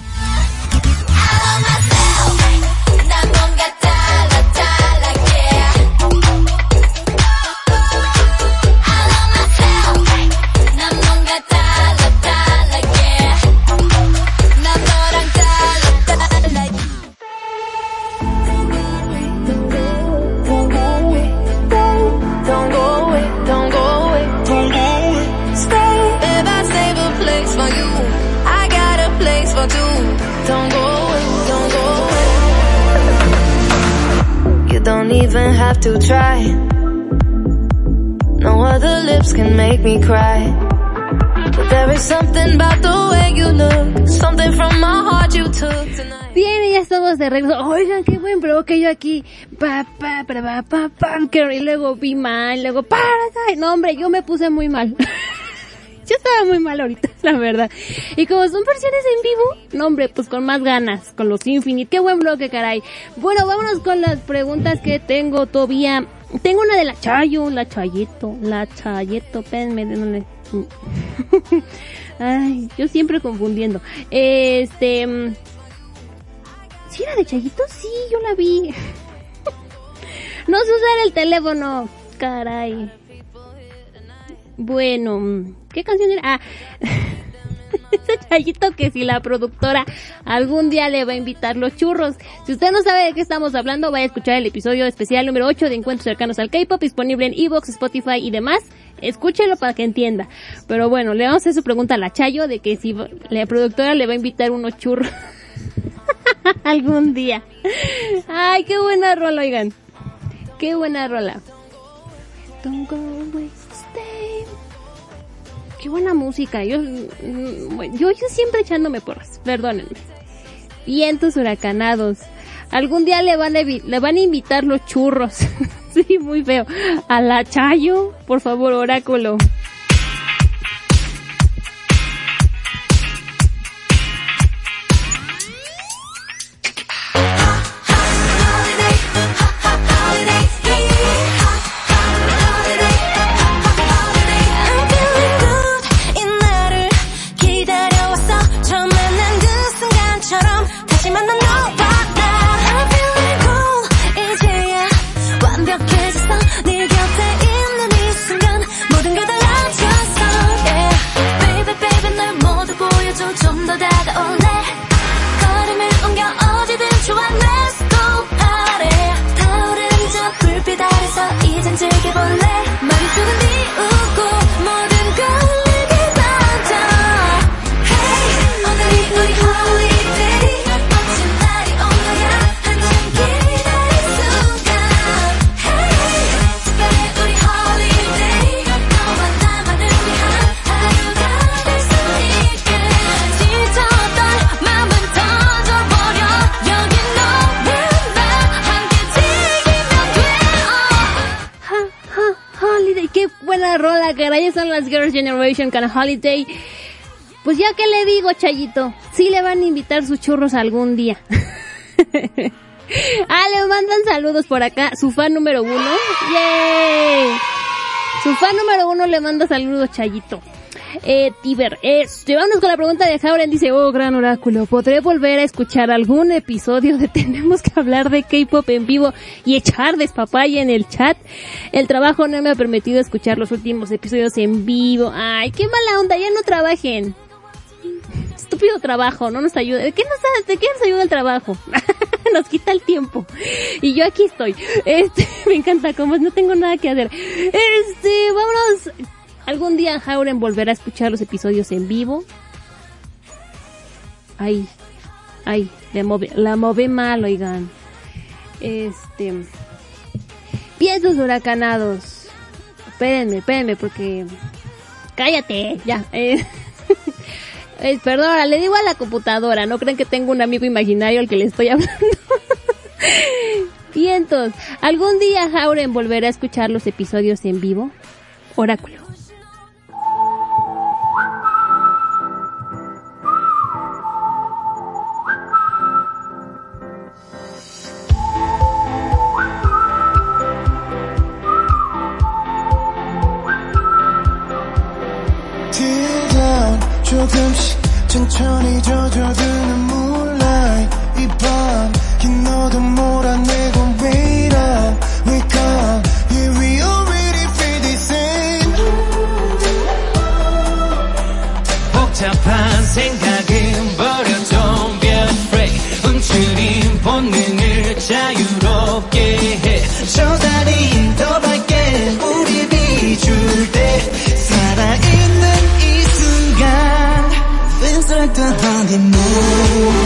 Aquí. Pa, pa, pa, pa, y luego vi mal, luego para, no hombre, yo me puse muy mal. yo estaba muy mal ahorita, la verdad. Y como son versiones en vivo, no hombre, pues con más ganas, con los Infinite. Qué buen bloque, caray. Bueno, vámonos con las preguntas que tengo todavía. Tengo una de la Chayo, la Chayeto, la Chayeto, espérenme, ¿de dónde? Ay, yo siempre confundiendo. Este, mm, ¿Sí era de Chayito? Sí, yo la vi. no sé usar el teléfono. Caray. Bueno, ¿qué canción era? Ah, ese Chayito que si la productora algún día le va a invitar los churros. Si usted no sabe de qué estamos hablando, vaya a escuchar el episodio especial número 8 de Encuentros cercanos al K-pop, disponible en Evox, Spotify y demás. Escúchelo para que entienda. Pero bueno, le vamos a hacer su pregunta a la Chayo de que si la productora le va a invitar unos churros. Algún día. Ay, qué buena rola, oigan. Qué buena rola. Don't go away. Qué buena música. Yo, mm, yo, yo siempre echándome porras. Perdónenme. Vientos huracanados. Algún día le van a, le van a invitar los churros. sí, muy feo. A la Chayo, por favor, oráculo. Las Girls Generation Holiday. Pues ya que le digo, Chayito, sí le van a invitar sus churros algún día. ah, le mandan saludos por acá, su fan número uno. Su fan número uno le manda saludos, Chayito. Eh, Tiber, este, vámonos con la pregunta de Jauren. Dice, oh, gran oráculo, ¿podré volver a escuchar algún episodio de Tenemos que hablar de K-pop en vivo y echar despapaya en el chat? El trabajo no me ha permitido escuchar los últimos episodios en vivo. Ay, qué mala onda, ya no trabajen. Estúpido trabajo, no nos ayuda. ¿De qué nos, de qué nos ayuda el trabajo? nos quita el tiempo. Y yo aquí estoy. Este, me encanta, como no tengo nada que hacer. Este, vámonos. Algún día Jauren volverá a escuchar los episodios en vivo. Ay, ay, la move, la move mal, oigan. Este, piensos huracanados. Espérenme, espérenme, porque cállate, ya. Eh, eh, perdona, le digo a la computadora, no creen que tengo un amigo imaginario al que le estoy hablando. Vientos, ¿algún día Jauren volverá a escuchar los episodios en vivo? Oráculo. 조금씩 천천히 젖어드는 moonlight. 이밤긴 어둠 몰아내고 honeymoon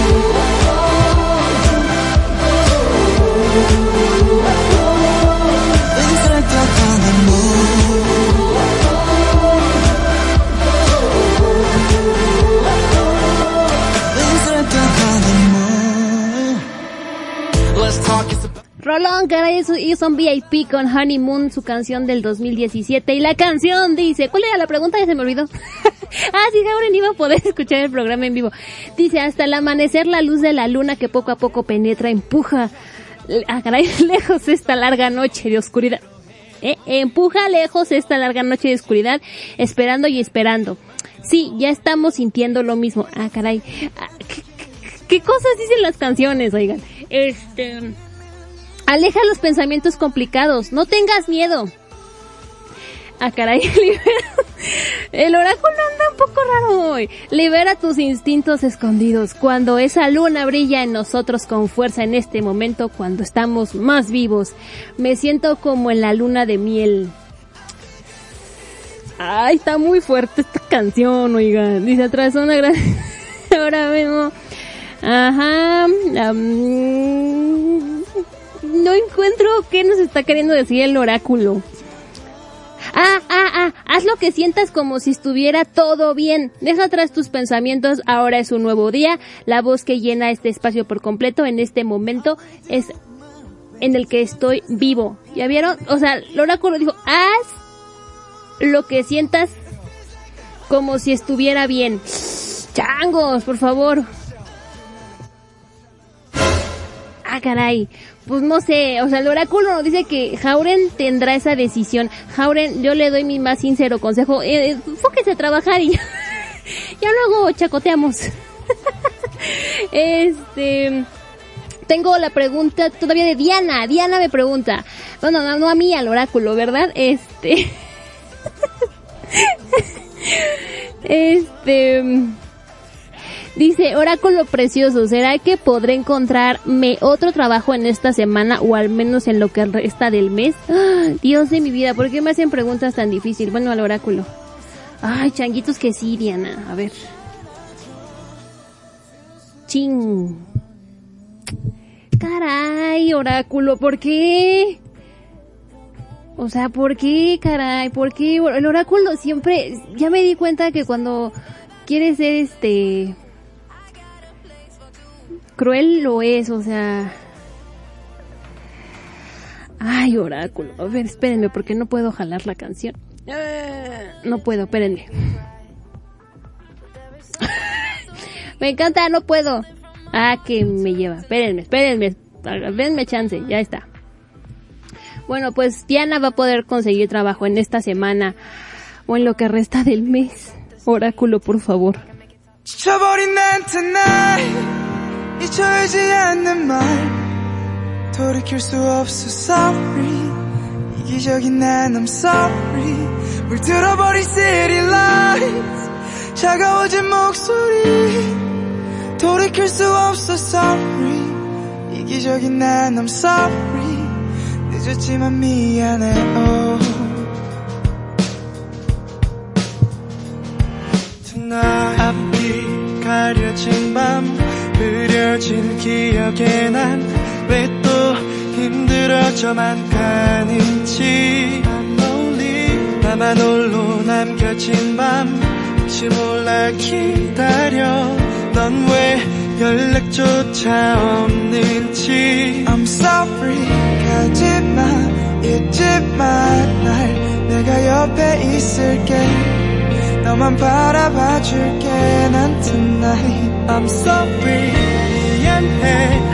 Rolón, caray, y son VIP con Honeymoon, su canción del 2017. Y la canción dice, ¿cuál era la pregunta? Ya se me olvidó. ah, sí, Jauren iba a poder escuchar el programa en vivo. Dice, hasta el amanecer la luz de la luna que poco a poco penetra, empuja, ah, caray, lejos esta larga noche de oscuridad. Eh, empuja lejos esta larga noche de oscuridad, esperando y esperando. Sí, ya estamos sintiendo lo mismo. Ah, caray. Ah, ¿qué, qué- qué cosas dicen las canciones, oigan? Este... Aleja los pensamientos complicados. No tengas miedo. Ah, caray. El oráculo anda un poco raro hoy. Libera tus instintos escondidos. Cuando esa luna brilla en nosotros con fuerza en este momento, cuando estamos más vivos. Me siento como en la luna de miel. Ay, está muy fuerte esta canción, oigan. Dice atrás una gran... Ahora mismo. Ajá. No encuentro qué nos está queriendo decir el oráculo. Ah, ah, ah, haz lo que sientas como si estuviera todo bien. Deja atrás tus pensamientos, ahora es un nuevo día. La voz que llena este espacio por completo en este momento es en el que estoy vivo. ¿Ya vieron? O sea, el oráculo dijo, haz lo que sientas como si estuviera bien. Changos, por favor. Ah, caray. Pues no sé, o sea, el oráculo nos dice que Jauren tendrá esa decisión. Jauren, yo le doy mi más sincero consejo. Eh, eh, enfóquese a trabajar y ya, ya luego chacoteamos. este... Tengo la pregunta todavía de Diana. Diana me pregunta. Bueno, no, no a mí, al oráculo, ¿verdad? Este... este... Dice, oráculo precioso, ¿será que podré encontrarme otro trabajo en esta semana o al menos en lo que resta del mes? ¡Ah! Dios de mi vida, ¿por qué me hacen preguntas tan difíciles? Bueno, al oráculo. Ay, changuitos que sí, Diana. A ver. Ching. Caray, oráculo, ¿por qué? O sea, ¿por qué, caray? ¿Por qué? El oráculo siempre, ya me di cuenta que cuando quiere ser este cruel lo es, o sea. Ay, oráculo. A ver, espérenme, porque no puedo jalar la canción. Eh, No puedo, espérenme. me encanta, no puedo. Ah, que me lleva. Espérenme, espérenme. Denme chance, ya está. Bueno, pues Diana va a poder conseguir trabajo en esta semana o en lo que resta del mes. Oráculo, por favor. 잊혀지지 않는 말 돌이킬 수 없어 sorry. 이기적인 난 I'm sorry. 물들어버린 city lights. 차가워진 목소리. 돌이킬 수 없어 sorry. 이기적인 난 I'm sorry. 늦었지만 미안해 oh. tonight 앞이 가려진 밤 흐려진 기억에 난 왜 또 힘들어져만 가는지. 나만 홀로 남겨진 밤 혹시 몰라 기다려. 넌 왜 연락조차 없는지. I'm sorry 가지마 잊지마 날 내가 옆에 있을게. 너만 바라봐 줄게. 난 tonight. I'm sorry. 미안해.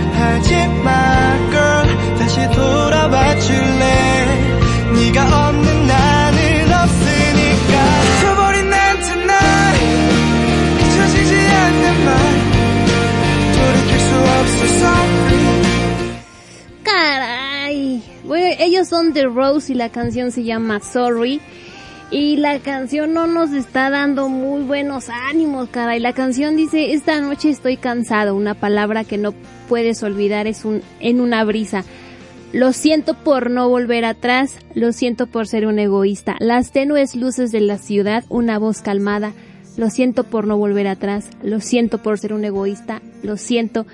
girl. 다시 돌아와 줄래? 네가 없는 나는 없으니까. 잊혀버린 난 tonight. 잊혀지지 않는 말. 돌이킬 수 없어. Sorry. Caray. Bueno, ellos son The Rose y la canción se llama Sorry. Y la canción no nos está dando muy buenos ánimos, cara. Y la canción dice, esta noche estoy cansado. Una palabra que no puedes olvidar es un, en una brisa. Lo siento por no volver atrás, lo siento por ser un egoísta. Las tenues luces de la ciudad, una voz calmada. Lo siento por no volver atrás, lo siento por ser un egoísta, lo siento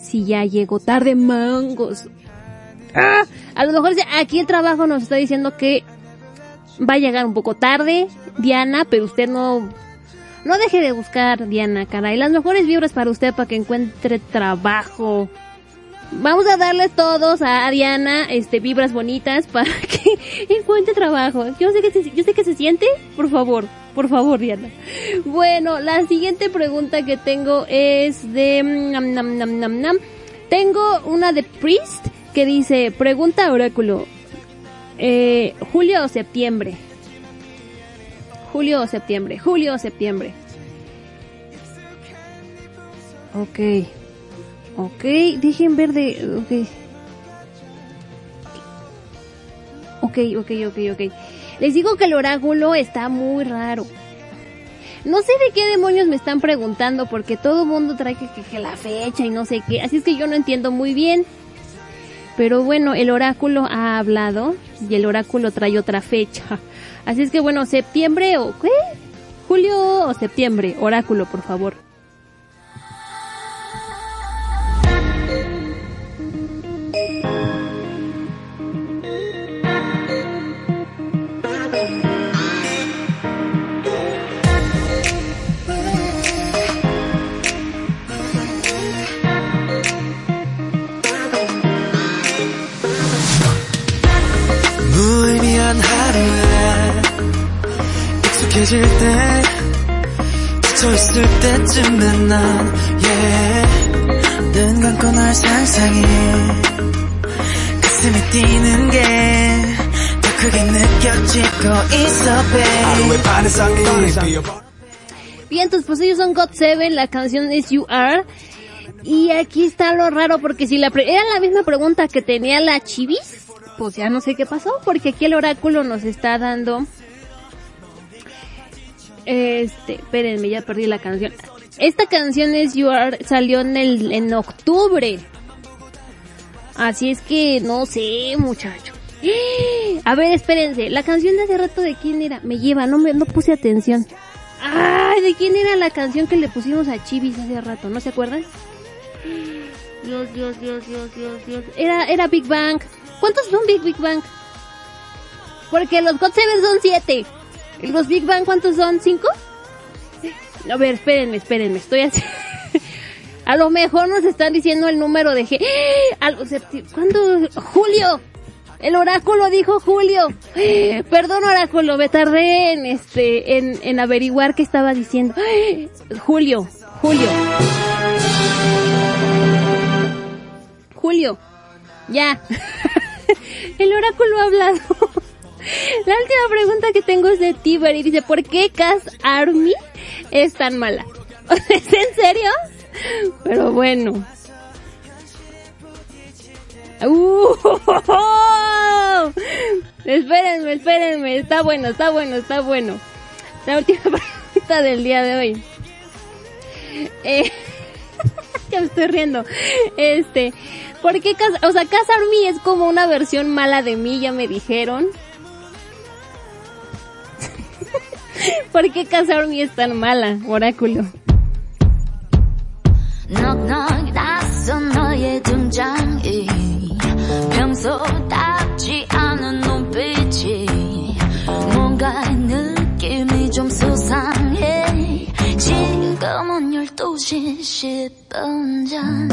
si ya llego tarde, mangos. ¡Ah! A lo mejor aquí el trabajo nos está diciendo que va a llegar un poco tarde, Diana, pero usted no, no deje de buscar, Diana, caray. Las mejores vibras para usted para que encuentre trabajo. Vamos a darles todos a Diana, este, vibras bonitas para que encuentre trabajo. Yo sé que se, yo sé que se siente, por favor, por favor, Diana. Bueno, la siguiente pregunta que tengo es de, nam. Tengo una de Priest que dice, pregunta oráculo, eh, julio o septiembre. Julio o septiembre, julio o septiembre. Ok. Ok, dejen ver de... Ok. Ok, ok, ok, ok. Les digo que el oráculo está muy raro. No sé de qué demonios me están preguntando porque todo mundo trae que, que, que, la fecha y no sé qué. Así es que yo no entiendo muy bien. Pero bueno, el oráculo ha hablado y el oráculo trae otra fecha. Así es que bueno, septiembre o qué? Julio o septiembre. Oráculo, por favor. 익숙해질 때 지쳐있을 때쯤에 난 yeah 눈 감고 널 상상해 가슴이 뛰는 게 더 크게 느껴지고 있어 babe Bien, pues ellos son God Seven, la canción es You Are. Y aquí está lo raro porque si la pre era la misma pregunta que tenía la Chivis, pues ya no sé qué pasó, porque aquí el oráculo nos está dando... este, espérenme, ya perdí la canción. Esta canción es You Are, salió en el, en octubre. Así es que no sé, muchacho. A ver, espérense, la canción de hace rato de quién era, me lleva, no me, no puse atención. Ay, ¿de quién era la canción que le pusimos a Chivis hace rato? ¿No se acuerdan? Dios, Dios, Dios, Dios, Dios, Dios. Era, era Big Bang. ¿Cuántos son Big Big Bang? Porque los God Seven son siete. ¿Y los Big Bang cuántos son? ¿Cinco? A ver, espérenme, espérenme, estoy así. A lo mejor nos están diciendo el número de G. ¿Cuándo? Julio. El oráculo dijo Julio. Perdón, oráculo, me tardé en este, en, en averiguar qué estaba diciendo. Julio, Julio. Julio. Ya. El oráculo ha hablado. La última pregunta que tengo es de Tiber y dice, ¿por qué Cass Army es tan mala? ¿Es en serio? Pero bueno. Uh, espérenme, espérenme, está bueno, está bueno, está bueno. La última pregunta del día de hoy. Eh, ya me estoy riendo. Este, ¿por qué Cas o sea, Casa Army es como una versión mala de mí, ya me dijeron? ¿Por qué Casa Army es tan mala, oráculo? 넉넉 낯선 너의 등장이 평소답지 않은 눈빛이 뭔가 느낌이 좀 수상해. 지금은 12시 10분 전.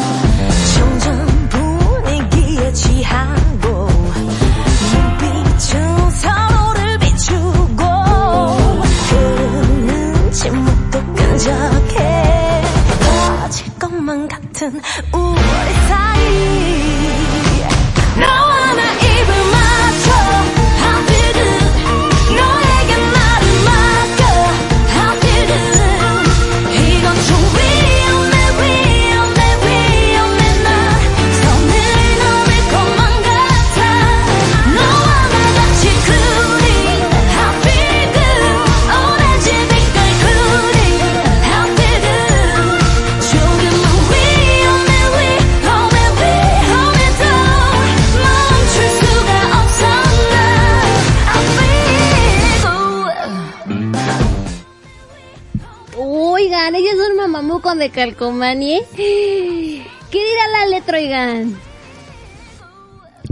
점점 분위기에 취하고 눈빛은 서로를 침묵도 끈적해. 터질 것만 같은 우리 사이 de Calcomanie. ¿Qué dirá la letra, oigan?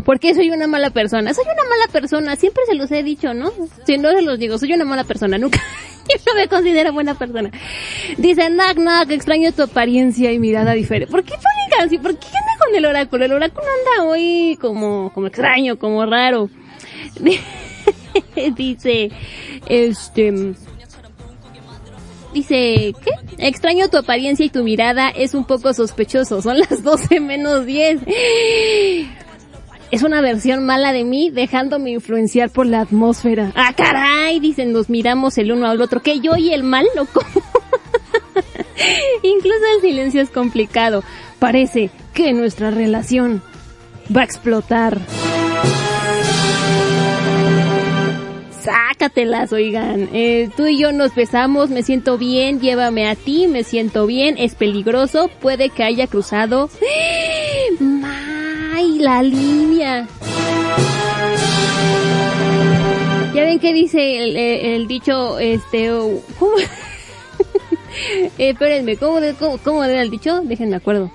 Porque soy una mala persona. Soy una mala persona, siempre se los he dicho, ¿no? Si no se los digo, soy una mala persona, nunca. Yo no me considero buena persona. Dice, Nak, Nak, extraño tu apariencia y mirada diferente. ¿Por qué ponen así? ¿Por qué anda con el oráculo? El oráculo anda hoy como, como extraño, como raro. Dice, este, Dice, ¿qué? Extraño tu apariencia y tu mirada, es un poco sospechoso. Son las 12 menos 10. Es una versión mala de mí, dejándome influenciar por la atmósfera. ¡Ah, caray! Dicen, nos miramos el uno al otro. ¿Que yo y el mal, loco? Incluso el silencio es complicado. Parece que nuestra relación va a explotar. Sácatelas, oigan. Eh, tú y yo nos besamos, me siento bien, llévame a ti, me siento bien, es peligroso, puede que haya cruzado. ¡Ay, la línea! Ya ven que dice el, el dicho, este, ¿cómo? eh, espérenme, ¿cómo, cómo, ¿cómo era el dicho? Déjenme acuerdo.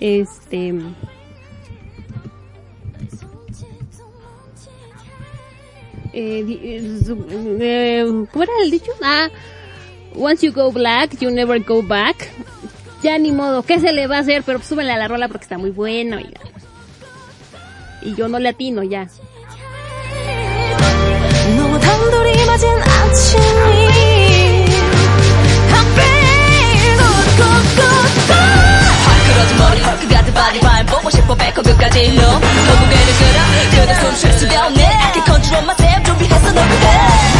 Este... Eh, eh, ¿Cómo era el dicho? Ah, once you go black, you never go back. Ya ni modo, ¿qué se le va a hacer? Pero súbele a la rola porque está muy buena, oiga. Y yo no le atino ya. 머리. 헐크 같은 바디 바인 보고 싶어 배꼽 끝까지. 너 거북이를 끌어 그대 숨쉴 수가 없네. I can control myself 준비했어 너 그대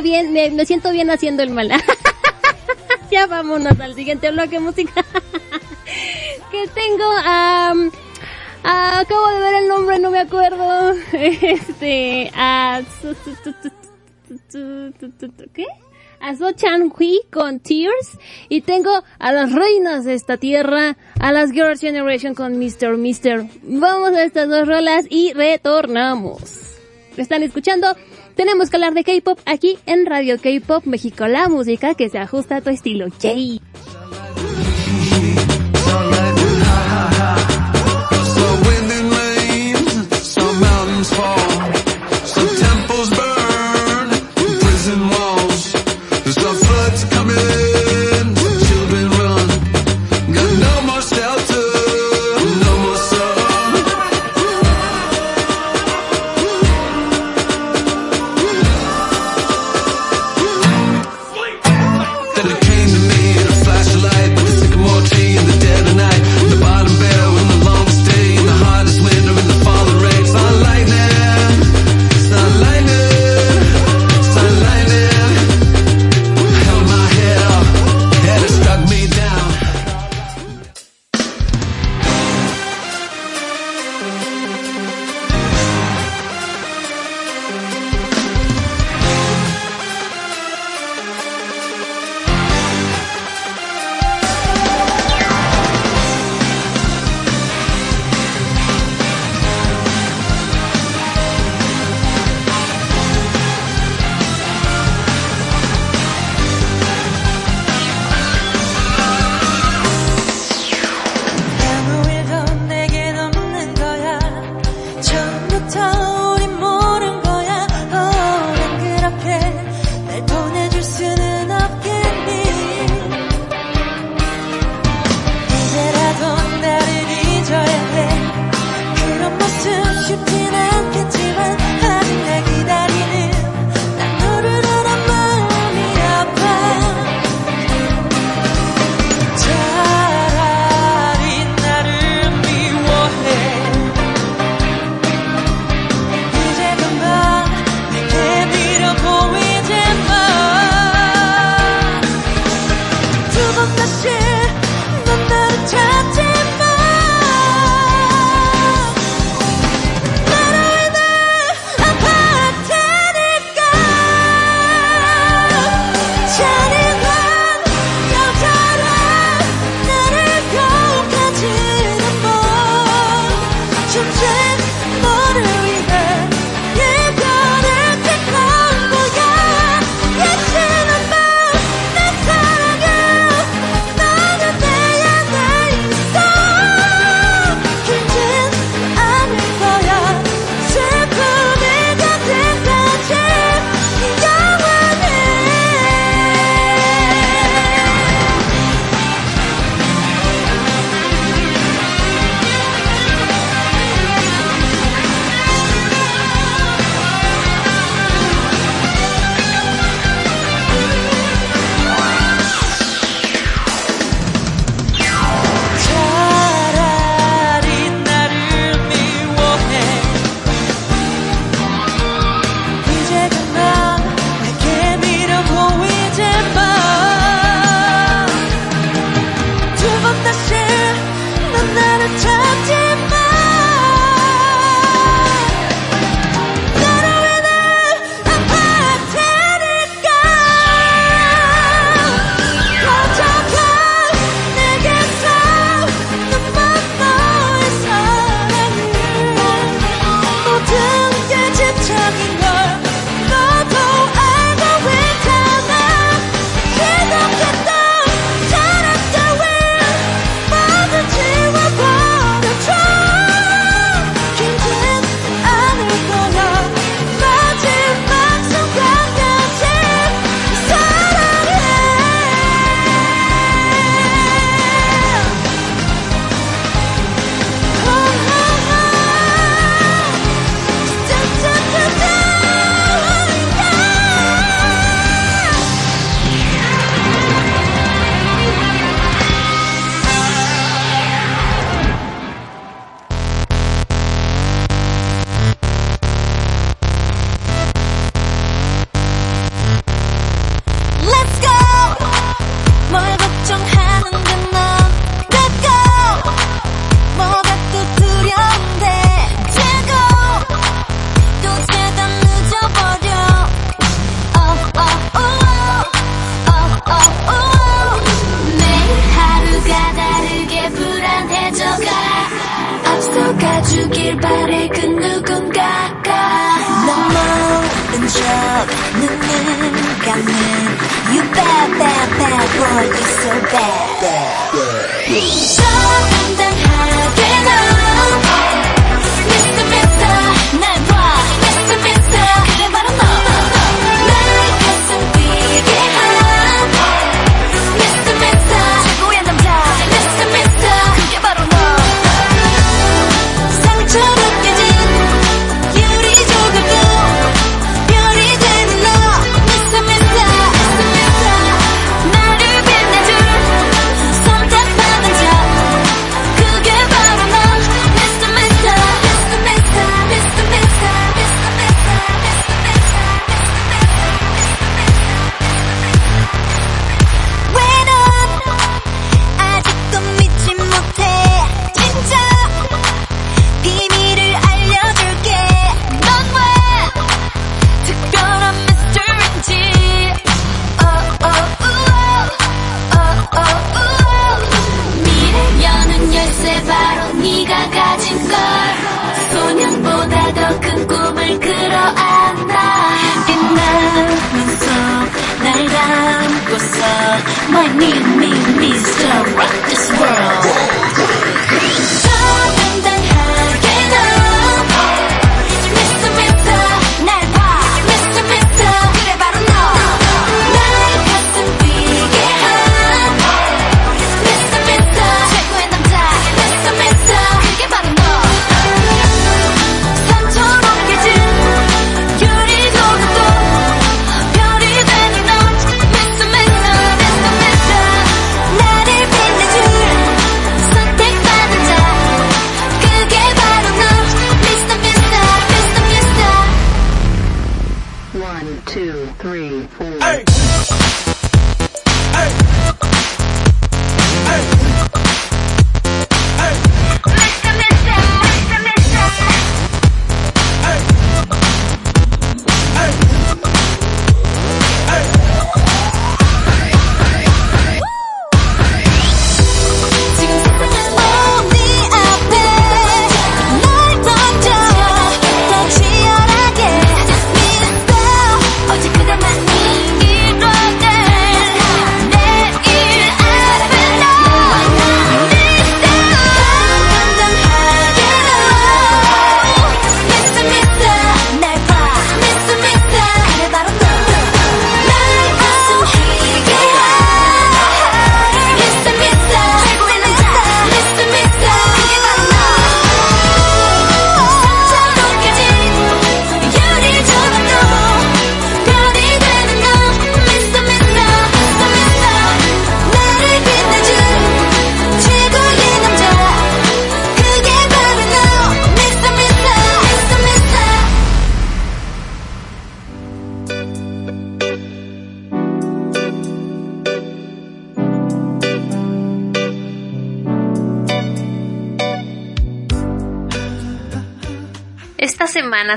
bien, me, me siento bien haciendo el mal. ya vámonos al siguiente bloque musical. que tengo, am, ah, acabo de ver el nombre, no me acuerdo. Este, a, ¿qué? A So Chan Hui con Tears. Y tengo a las reinas de esta tierra, a las Girls Generation con Mr. Mister. Vamos a estas dos rolas y retornamos. ¿Están escuchando? Tenemos que hablar de K-pop aquí en Radio K-pop México, la música que se ajusta a tu estilo. Yay.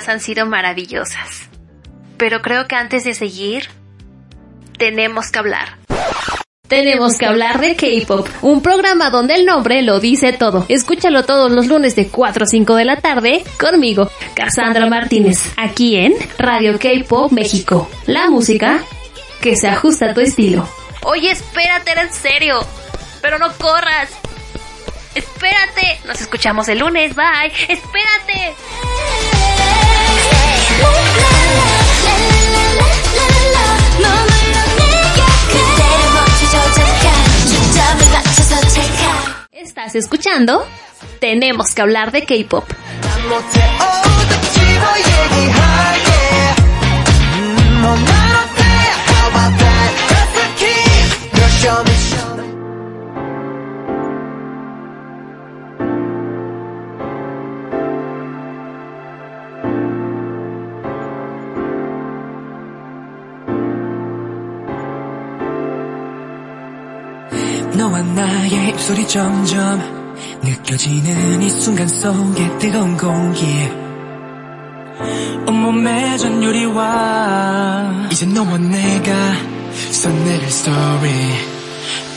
han sido maravillosas. Pero creo que antes de seguir, tenemos que hablar. Tenemos que hablar de K-Pop, un programa donde el nombre lo dice todo. Escúchalo todos los lunes de 4 a 5 de la tarde conmigo, Cassandra Martínez, aquí en Radio K-Pop México. La música que se ajusta a tu estilo. Oye, espérate, era en serio. Pero no corras. Espérate. Nos escuchamos el lunes. Bye. Espérate. Estás escuchando Tenemos que hablar de K-Pop. 너와 나의 입술이 점점 느껴지는 이 순간 속에 뜨거운 공기. 온몸에 전율이와. 이제 너와 내가 써내릴 story.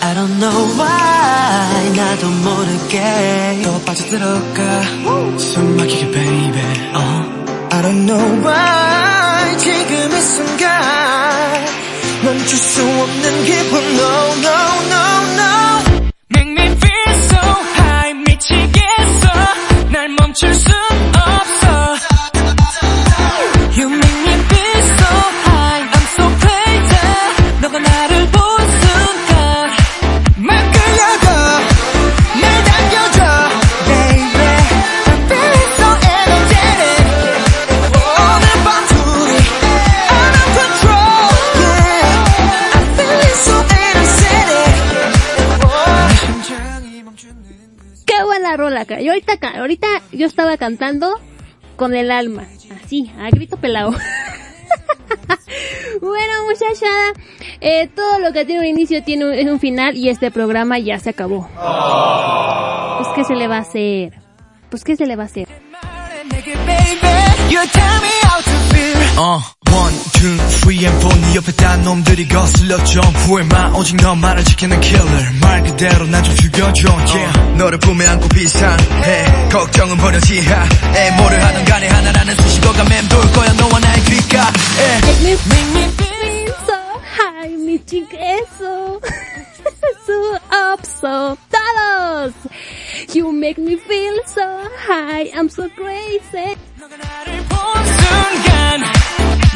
I don't know why 나도 모르게. 더 빠져들어가. 숨막히게 baby. Uh. I don't know why 지금 이 순간. 멈출 수 없는 기분 no no no no Make me feel so high 미치겠어 날 멈출 수 rola. Yo ahorita, ahorita yo estaba cantando con el alma, así, a grito pelado. bueno, muchachada, eh, todo lo que tiene un inicio tiene un, es un final y este programa ya se acabó. Pues qué se le va a hacer. Pues qué se le va a hacer. You 어, one, two, three and four 네 옆에 딴 놈들이 거슬려 점프해 마 오직 너만을 지키는 killer 말 그대로 난좀 죽여줘 yeah. 너를 품에 안고 비상해 걱정은 버려 지하에 뭐를 하든 간에 하나라는 수식어가 맴돌 거야 너와 나의 귓가에 Make me feel so high, 미치겠어. so up, so todos. You make me feel so high, I'm so crazy. 순간 막 끌려가 날 당겨줘 baby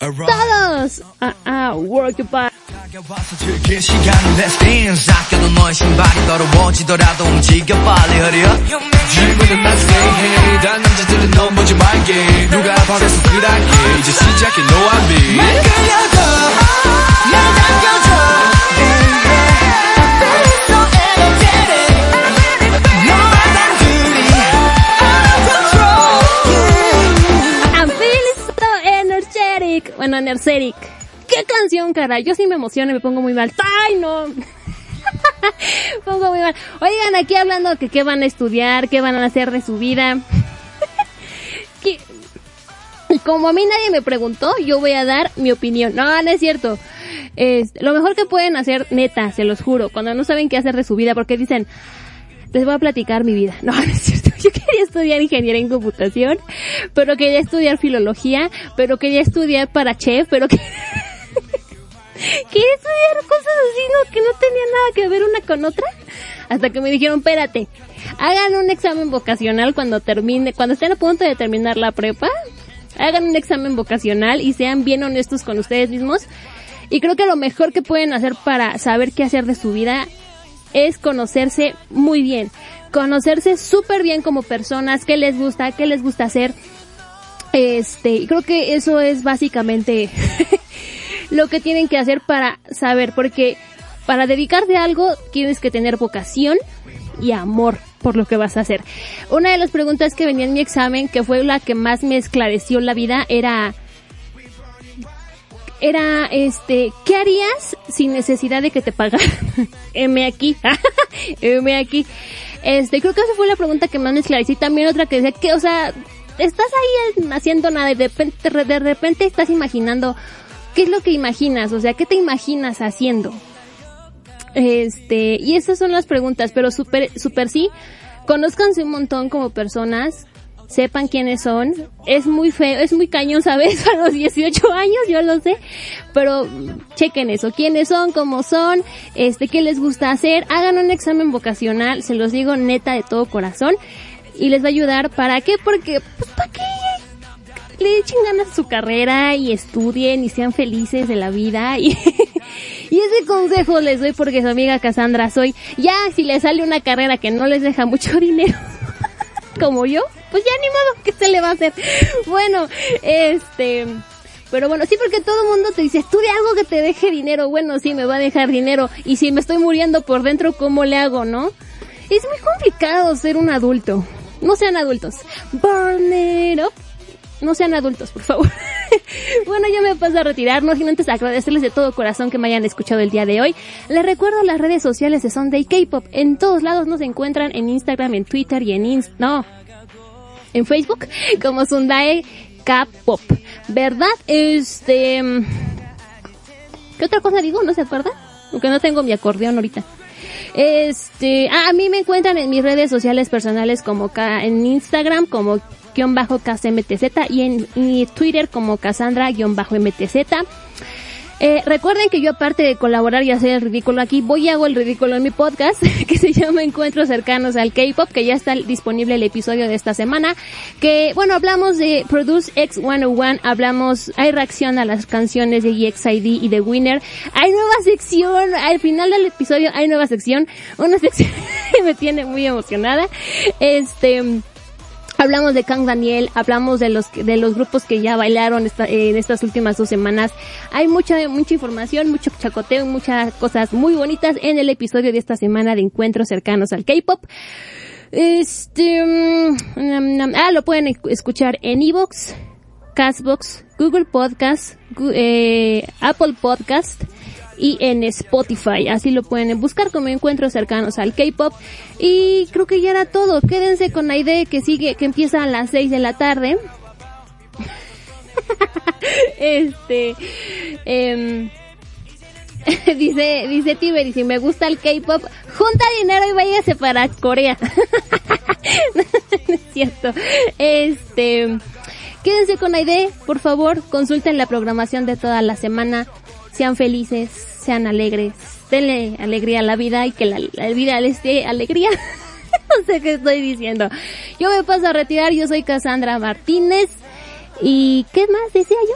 Todos. Ah, ah, work your body. 즐길 시간 let's dance 아껴둔 너의 신발이 더러워지더라도 움직여 빨리 hurry up. 질문은 난 say hey 단 남자들은 넘보지 말게. 누가 바래서 그랄게 이제 시작해 no I'm be 날 끌려가 날 당겨줘 Bueno, energetic. ¿Qué canción, cara? Yo sí me emociono y me pongo muy mal. ¡Ay, no! pongo muy mal. Oigan, aquí hablando que qué van a estudiar, qué van a hacer de su vida. Como a mí nadie me preguntó, yo voy a dar mi opinión. No, no es cierto. Es, lo mejor que pueden hacer, neta, se los juro, cuando no saben qué hacer de su vida, porque dicen, les voy a platicar mi vida. No, no es cierto. Yo quería estudiar ingeniería en computación, pero quería estudiar filología, pero quería estudiar para chef, pero que... quería estudiar cosas así, ¿no? Que no tenía nada que ver una con otra. Hasta que me dijeron, espérate, hagan un examen vocacional cuando termine, cuando estén a punto de terminar la prepa. Hagan un examen vocacional y sean bien honestos con ustedes mismos. Y creo que lo mejor que pueden hacer para saber qué hacer de su vida es conocerse muy bien. Conocerse súper bien como personas, qué les gusta, qué les gusta hacer. Este, creo que eso es básicamente lo que tienen que hacer para saber, porque para dedicarte a algo tienes que tener vocación y amor por lo que vas a hacer. Una de las preguntas que venía en mi examen, que fue la que más me esclareció la vida, era, era este, ¿qué harías sin necesidad de que te pagaran? M aquí, M aquí. Este, creo que esa fue la pregunta que más me esclareció. Y también otra que decía que, o sea, estás ahí haciendo nada y de repente, de repente estás imaginando, ¿qué es lo que imaginas? O sea, ¿qué te imaginas haciendo? Este, y esas son las preguntas, pero super, super sí, conózcanse un montón como personas, sepan quiénes son. Es muy feo, es muy cañón, ¿sabes? A los 18 años, yo lo sé. Pero chequen eso, quiénes son, cómo son, este, qué les gusta hacer. Hagan un examen vocacional, se los digo neta de todo corazón. Y les va a ayudar, ¿para qué? Porque, pues, ¿para qué? Le echen ganas a su carrera y estudien y sean felices de la vida. Y, y ese consejo les doy porque su amiga Cassandra soy. Ya, si les sale una carrera que no les deja mucho dinero, como yo, pues ya ni modo, ¿qué se le va a hacer? Bueno, este, Pero bueno, sí, porque todo el mundo te dice, estudia algo que te deje dinero. Bueno, sí, me va a dejar dinero. Y si me estoy muriendo por dentro, ¿cómo le hago, no? Es muy complicado ser un adulto. No sean adultos. Burn it up. No sean adultos, por favor. bueno, yo me paso a retirarnos sin antes agradecerles de todo corazón que me hayan escuchado el día de hoy. Les recuerdo las redes sociales de Sunday K-Pop. En todos lados nos encuentran en Instagram, en Twitter y en Inst... No. En Facebook como Sunday K-Pop. ¿Verdad? Este... ¿Qué otra cosa digo? ¿No se acuerda? Porque no tengo mi acordeón ahorita. Este, ah, a mí me encuentran en mis redes sociales personales como en Instagram como guion bajo KCMTZ y en mi Twitter como Cassandra guion bajo MTZ. Eh, recuerden que yo aparte de colaborar y hacer el ridículo aquí, voy y hago el ridículo en mi podcast que se llama Encuentros cercanos al K-pop, que ya está disponible el episodio de esta semana. Que bueno, hablamos de Produce X101, hablamos, hay reacción a las canciones de EXID y de Winner. Hay nueva sección, al final del episodio hay nueva sección, una sección que me tiene muy emocionada. Este, Hablamos de Kang Daniel, hablamos de los de los grupos que ya bailaron en estas últimas dos semanas. Hay mucha mucha información, mucho chacoteo, muchas cosas muy bonitas en el episodio de esta semana de encuentros cercanos al K-pop. Este, mm, ah, lo pueden esc- escuchar en Evox, Castbox, Google Podcast, eh, Apple Podcast y en Spotify. Así lo pueden buscar como encuentros cercanos al K-pop. Y creo que ya era todo. Quédense con la idea que sigue, que empieza a las 6 de la tarde. este, em, dice, dice Tiber, y si me gusta el K-pop, junta dinero y váyase para Corea. no es cierto. Este, quédense con Aide, por favor, consulten la programación de toda la semana, sean felices, sean alegres, denle alegría a la vida y que la, vida les dé alegría. no sé qué estoy diciendo. Yo me paso a retirar, yo soy Cassandra Martínez. ¿Y qué más decía yo?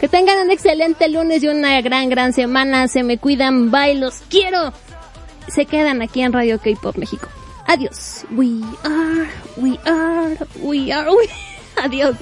Que tengan un excelente lunes y una gran, gran semana. Se me cuidan, bye, los quiero. Se quedan aquí en Radio K-Pop México. Adiós. We are, we are, we are, we. Adiós.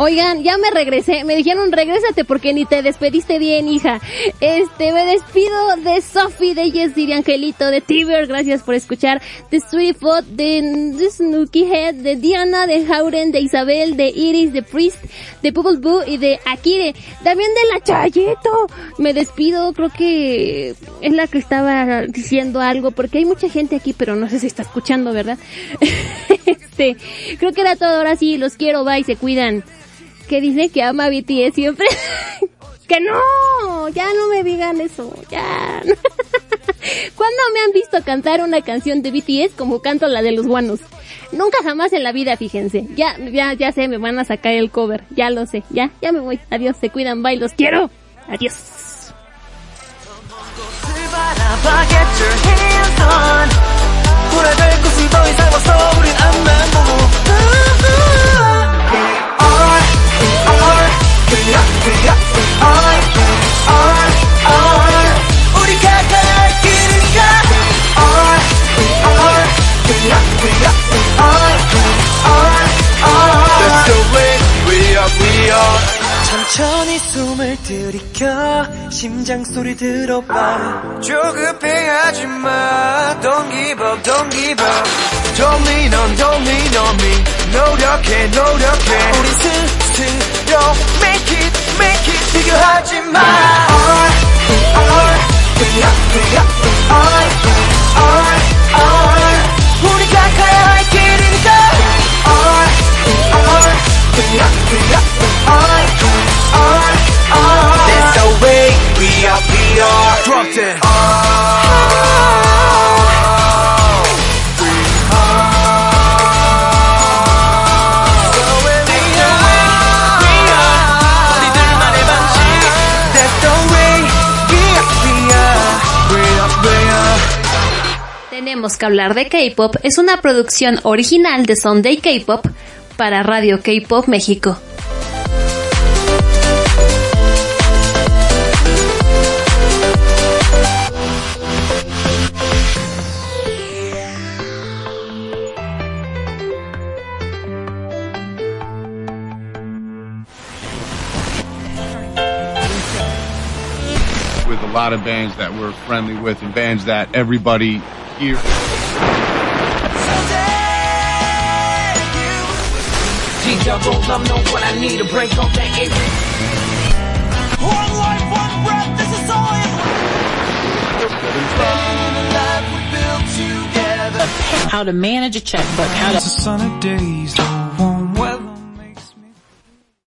Oigan, ya me regresé. Me dijeron regrésate porque ni te despediste bien, hija. Este, me despido de Sophie, de Jessy, de Angelito, de Tiber. Gracias por escuchar. De Sweetie Foot, de, de Snooky Head, de Diana, de Jauren, de Isabel, de Iris, de Priest, de Bubble Boo y de Akire. También de la Chayeto. Me despido. Creo que es la que estaba diciendo algo porque hay mucha gente aquí, pero no sé si está escuchando, ¿verdad? este, creo que era todo. Ahora sí, los quiero. Bye, se cuidan que dice que ama a BTS siempre. que no, ya no me digan eso, ya. ¿Cuándo me han visto cantar una canción de BTS como canto la de los guanos? Nunca jamás en la vida, fíjense. Ya, ya, ya sé, me van a sacar el cover, ya lo sé, ya, ya me voy. Adiós, se cuidan, bye, los quiero. Adiós. 우리가 다 길을 가 We are, we are, we are 천천히 숨을 들이켜 심장 소리 들어봐 조급해하지 마 Don't give up, don't give up Don't lean on, don't lean on me 노력해, 노력해 우리 스스로 Make it, make it 비교하지 마 R, R, 그냥, 그냥, R, R, R 우리가 가야 할 길이니까 R, R, 그냥, 그냥, R, Tenemos que hablar de K-pop es una producción original de Sunday K-pop para Radio K-pop México. A lot of bands that we're friendly with and bands that everybody here. G-double, I'm know what I need to break off that it. One life, one breath, this is all I How to manage a checkbook, how to... It's a sunny days, don't